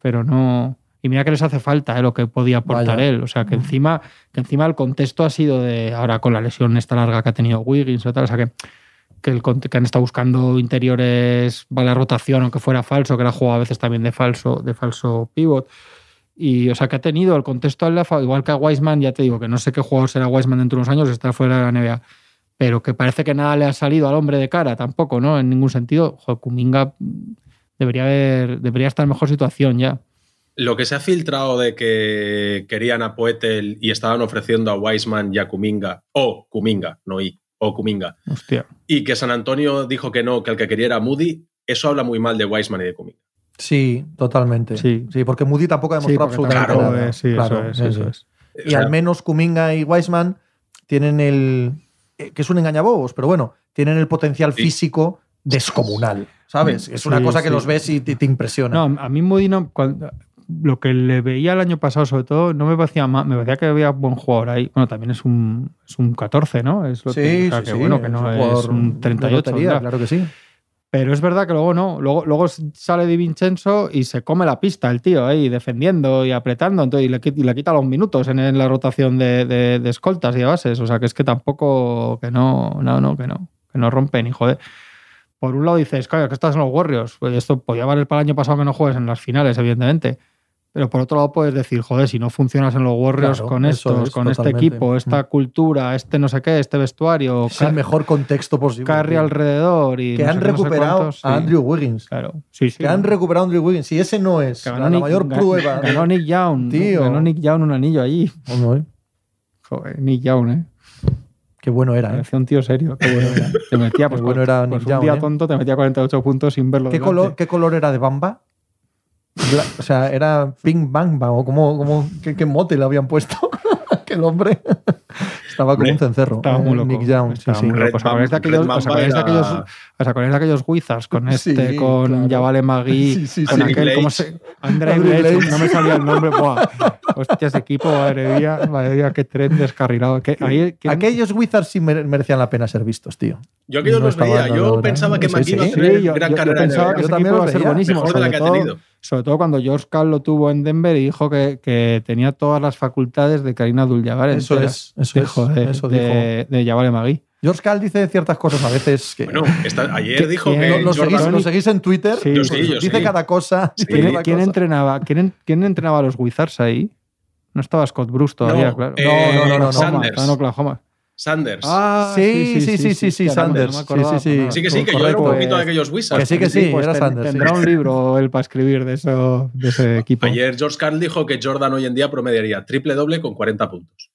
Pero no. Y mira que les hace falta eh, lo que podía aportar Vaya. él. O sea, que encima, que encima el contexto ha sido de. Ahora con la lesión esta larga que ha tenido Wiggins o tal. O sea, que, que, el, que han estado buscando interiores para la rotación, aunque fuera falso, que era jugado a veces también de falso, de falso pivot. Y, o sea, que ha tenido el contexto al igual que a Wiseman, ya te digo, que no sé qué jugador será Wiseman dentro de unos años, está fuera de la NBA. Pero que parece que nada le ha salido al hombre de cara, tampoco, ¿no? En ningún sentido. Joder, Kuminga debería, haber, debería estar en mejor situación ya. Lo que se ha filtrado de que querían a Poetel y estaban ofreciendo a Wiseman y a Kuminga, o Kuminga, no I, o Kuminga, Hostia. y que San Antonio dijo que no, que el que quería era Moody, eso habla muy mal de Wiseman y de Kuminga. Sí, totalmente. Sí. Sí, porque Moody tampoco ha demostrado absolutamente nada. es- sí, Claro, eso es, eso. Y O sea, al menos Kuminga y Wiseman tienen el. eh, que es un engañabobos, pero bueno, tienen el potencial Sí. físico descomunal. ¿Sabes? Es una Sí, cosa que sí. los ves y te, te impresiona. No, a mí Moody no- cuando- lo que le veía el año pasado, sobre todo, no me parecía ma- me parecía que había buen jugador ahí. Bueno, también es un, es un 14, ¿no? Es lo que, sí, o sea, sí, que sí, bueno, que no un es, un de 38. lotería, claro que sí. Pero es verdad que luego no. Luego, luego sale Di Vincenzo y se come la pista el tío ahí, defendiendo y apretando. Entonces, y, le, y le quita los minutos en, en la rotación de, de- de escoltas y de bases. O sea, que es que tampoco. Que no, no, no, que no. Que no rompen y joder. Por un lado dices, claro, que estás en los Warriors. Pues esto podía valer para el año pasado que no juegues en las finales, evidentemente. Pero por otro lado puedes decir, joder, si no funcionas en los Warriors Claro, con estos, es, con este totalmente. equipo, esta Mm. cultura, este no sé qué, este vestuario, Es el mejor contexto posible. Carry alrededor y que no han sé qué, no sé recuperado a. Andrew Wiggins. Claro, sí, sí. Que han recuperado a Andrew Wiggins. Si ese no es ganó la Nick- mayor prueba. Ganó Nick Young. Tío. Ganó Nick Young un anillo allí. No, eh. Joder, Nick Young, ¿eh? Qué bueno era, ¿eh? Parecía un tío serio. Qué bueno era. Te metía, pues, Qué bueno era pues Nick un Young, día ¿eh? tonto te metía 48 puntos sin verlo. ¿Qué color, ¿Qué color era de Bamba? Bla- O sea, era Pink Bamba o cómo, cómo, qué, qué mote le habían puesto. que el hombre estaba como un cencerro. Estaba eh, muy loco. Nick Young, sí, sí. loco. ¿Os acordáis de Red aquellos, Mamba os acordáis de era- aquellos, os acordáis de aquellos Wizards con Sí, este, con claro. Yavale Magui, Sí, sí, con sí. aquel, ¿cómo se? André Blaze. no me salía el nombre. Buah. Hostia, ese equipo, madre mía, madre mía, qué tren descarrilado. Que, ahí, ¿quién- Aquellos Wizards sí mere- merecían la pena ser vistos, tío. Yo aquellos No los veía. Yo pensaba que Sí, Maki iba a sí. tener Sí, yo, gran yo- yo carrera en pensaba que Yo ese también equipo iba a ser buenísimo. Mejor de la que ha tenido. Sobre todo cuando George Karl lo tuvo en Denver y dijo que, que tenía todas las facultades de Karina Abdul-Jabbar. Eso enteras. es, eso es, de, eso de, de Magui. George Cal dice ciertas cosas a veces que. Bueno, esta- ayer ¿Qué- dijo quién- que lo, seguís, lo seguís en Twitter. Sí. Yo sí, yo dice sí. cada cosa. ¿Quién, cada quién cosa. entrenaba, quién, en- quién entrenaba a los Wizards ahí? No estaba Scott Bruce todavía, No, claro. eh, No, no, no, no, Oklahoma, Sanders. estaba en Oklahoma. Sanders. Ah, Sí, sí, sí, sí, sí, Sanders. Sí, sí, sí. nada. sí que sí, que yo era un poquito de aquellos Wizards. Que sí, que sí, pues era Sanders. Tendrá un libro él para escribir de, eso, de ese equipo. Ayer George Carl dijo que Jordan hoy en día promediaría triple doble con 40 puntos.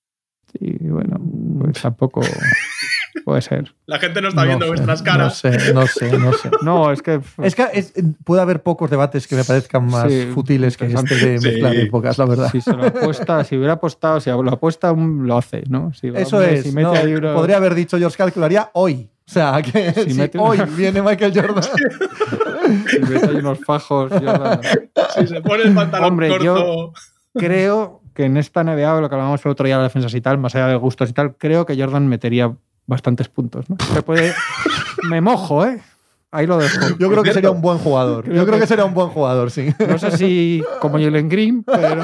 Sí, bueno, pues tampoco puede ser. La gente no está No viendo sé, vuestras caras. No sé, no sé, no sé. No, es que. Es que es- puede haber pocos debates que me parezcan más Sí, futiles que este de Sí. mezclar épocas, la verdad. Si se lo apuesta, si hubiera apostado, si lo apuesta, lo hace, ¿no? Si va- Eso hombre, es. Si mete no, ahí uno- Podría haber dicho George Cal que lo haría hoy. O sea, que Si si mete hoy una- viene Michael Jordan. si mete ahí unos fajos. no- Si se pone el pantalón Hombre, corto. yo- creo que en esta NBA, lo que hablábamos el otro día de defensas y tal, más allá de gustos y tal, creo que Jordan metería bastantes puntos. ¿no? Se puede. Me mojo, ¿eh? Ahí lo dejo. Yo creo que sería un buen jugador. Yo creo que sería un buen jugador, sí. No sé si como Jalen Green, pero.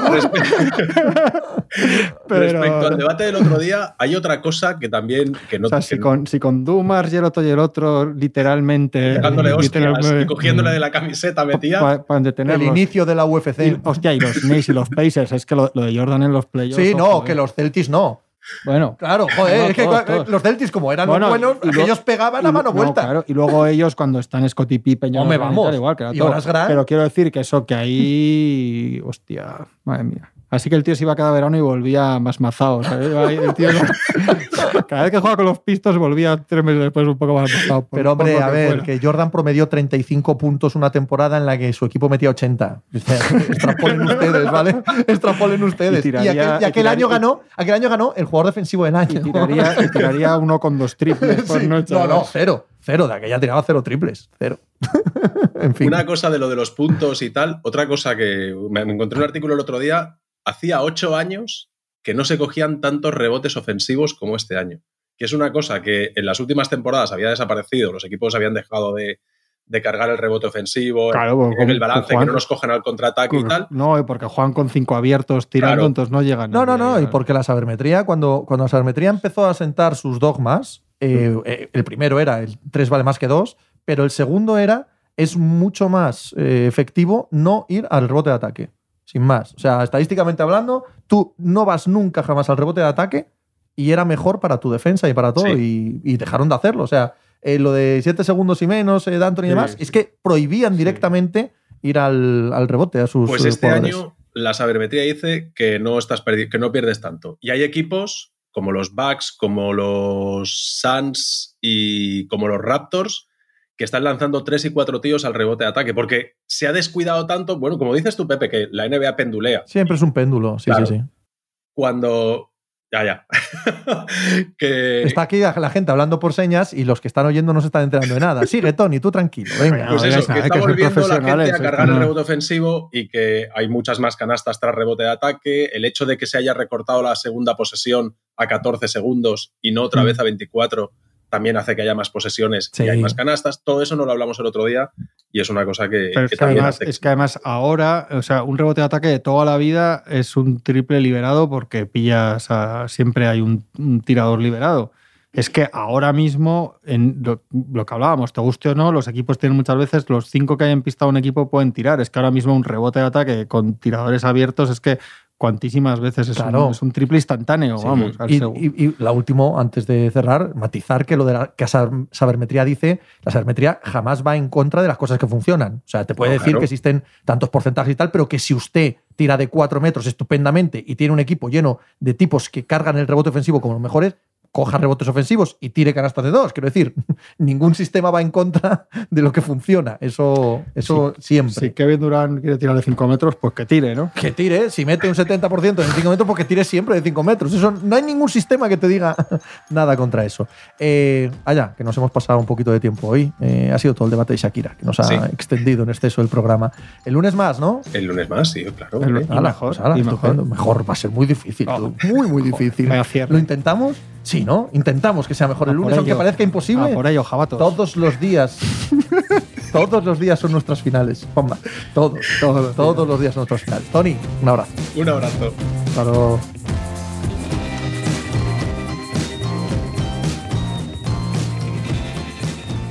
Pero- Respecto al debate del otro día, hay otra cosa que también que no o sea, que si no- con, si con Dumas y el otro y el otro, literalmente. literalmente- y cogiéndole de la camiseta metía. Para El detenerlos. inicio de la Y, UFC. hostia, y los Knicks y los Pacers. Es que lo, lo de Jordan en los playoffs. Sí, no, que eh. los Celtics no. Bueno. Claro, joder, No, es que todos, cua- todos. los Celtics, como eran Bueno, los buenos, y ellos pegaban a y- mano no, vuelta. claro, y luego ellos cuando están Scottie Pippen ya no vamos. igual, que era todo. Pero quiero decir que eso, que ahí. Hostia, madre mía. Así que el tío se iba cada verano y volvía más mazado. cada vez que jugaba con los pistos volvía tres meses después un poco más mazado. Pero hombre, a ver, fuera. que Jordan promedió 35 puntos una temporada en la que su equipo metía 80. O sea, extrapolen ustedes, ¿vale? Extrapolen ustedes. Y aquel, y y aquel tiraría- año ganó, aquel año ganó el jugador defensivo del año. Y tiraría, y tiraría uno con dos triples por Sí. noche. No, no, cero. Cero. De aquella tiraba cero triples. Cero. en fin. Una cosa de lo de los puntos y tal, otra cosa que me me encontré un artículo el otro día, hacía ocho años que no se cogían tantos rebotes ofensivos como este año. Que es una cosa que en las últimas temporadas había desaparecido, los equipos habían dejado de, de cargar el rebote ofensivo, Claro, en pues, el balance, que Juan- no nos cogen al contraataque y tal. No, porque juegan con cinco abiertos tirando, Claro. entonces no llegan. No, no, no. Y porque la sabermetría, cuando, cuando la sabermetría empezó a sentar sus dogmas, eh, eh, el primero era el 3 vale más que 2, pero el segundo era es mucho más eh, efectivo no ir al rebote de ataque. Sin más. O sea, estadísticamente hablando, tú no vas nunca jamás al rebote de ataque y era mejor para tu defensa y para todo. Y, y dejaron de hacerlo. O sea, eh, lo de 7 segundos y menos eh, de Anthony y demás, es que prohibían directamente ir al, al rebote a sus Pues este jugadores. año la sabermetría dice que no, estás que no pierdes tanto. Y hay equipos como los Bucks, como los Suns y como los Raptors que están lanzando tres y cuatro tíos al rebote de ataque, porque se ha descuidado tanto, bueno, como dices tú, Pepe, que la NBA pendulea. Siempre es un péndulo. Sí, Claro. sí, sí. Cuando... Ya, ya. que... Está aquí la gente hablando por señas y los que están oyendo no se están enterando de nada. Sigue, Tony, tú tranquilo. Venga. Pues eso, que está que volviendo la gente a cargar el rebote ofensivo y que hay muchas más canastas tras rebote de ataque. El hecho de que se haya recortado la segunda posesión a 14 segundos y no otra Mm. vez a 24 también hace que haya más posesiones Sí. y hay más canastas. Todo eso no lo hablamos el otro día y es una cosa que, Pero que es que, también además, hace. es que además ahora, o sea, un rebote de ataque de toda la vida es un triple liberado porque pillas a, siempre hay un, un tirador liberado. Es que ahora mismo, en lo, lo que hablábamos, te guste o no, los equipos tienen muchas veces, los cinco que hayan pistado un equipo pueden tirar. Es que ahora mismo un rebote de ataque con tiradores abiertos es que cuantísimas veces es, Claro. un, es un triple instantáneo, Sí. vamos. al Y, y- y la última, antes de cerrar, matizar que lo de la que sab- sabermetría dice, la sabermetría jamás va en contra de las cosas que funcionan. O sea, te puede No, decir claro. que existen tantos porcentajes y tal, pero que si usted tira de cuatro metros estupendamente y tiene un equipo lleno de tipos que cargan el rebote ofensivo como los mejores, coja rebotes ofensivos y tire canastas de dos. Quiero decir, ningún sistema va en contra de lo que funciona. Eso, eso siempre. Si Kevin Durant quiere tirar de 5 metros, pues que tire, ¿no? Que tire, si mete un 70% en 5 metros, porque tire siempre de 5 metros. Eso, no hay ningún sistema que te diga nada contra eso. Eh, allá, que nos hemos pasado un poquito de tiempo hoy. Eh, ha sido todo el debate de Shakira, que nos ha Sí. extendido en exceso el programa. El lunes más, ¿no? El lunes más, sí, claro. El- ¿eh? Y Ala, mejor, pues ala, mejor. Mejor, va a ser muy difícil. Oh. Muy, muy difícil. ¿Lo intentamos? Sí, ¿no? Intentamos que sea mejor el A por lunes, aunque parezca imposible. Ah, por ello, jabatos. Todos los días. todos los días son nuestras finales. Juanma. Todos. Todos los Todos los días son nuestras finales. Tony, un abrazo. Un abrazo. Hasta luego.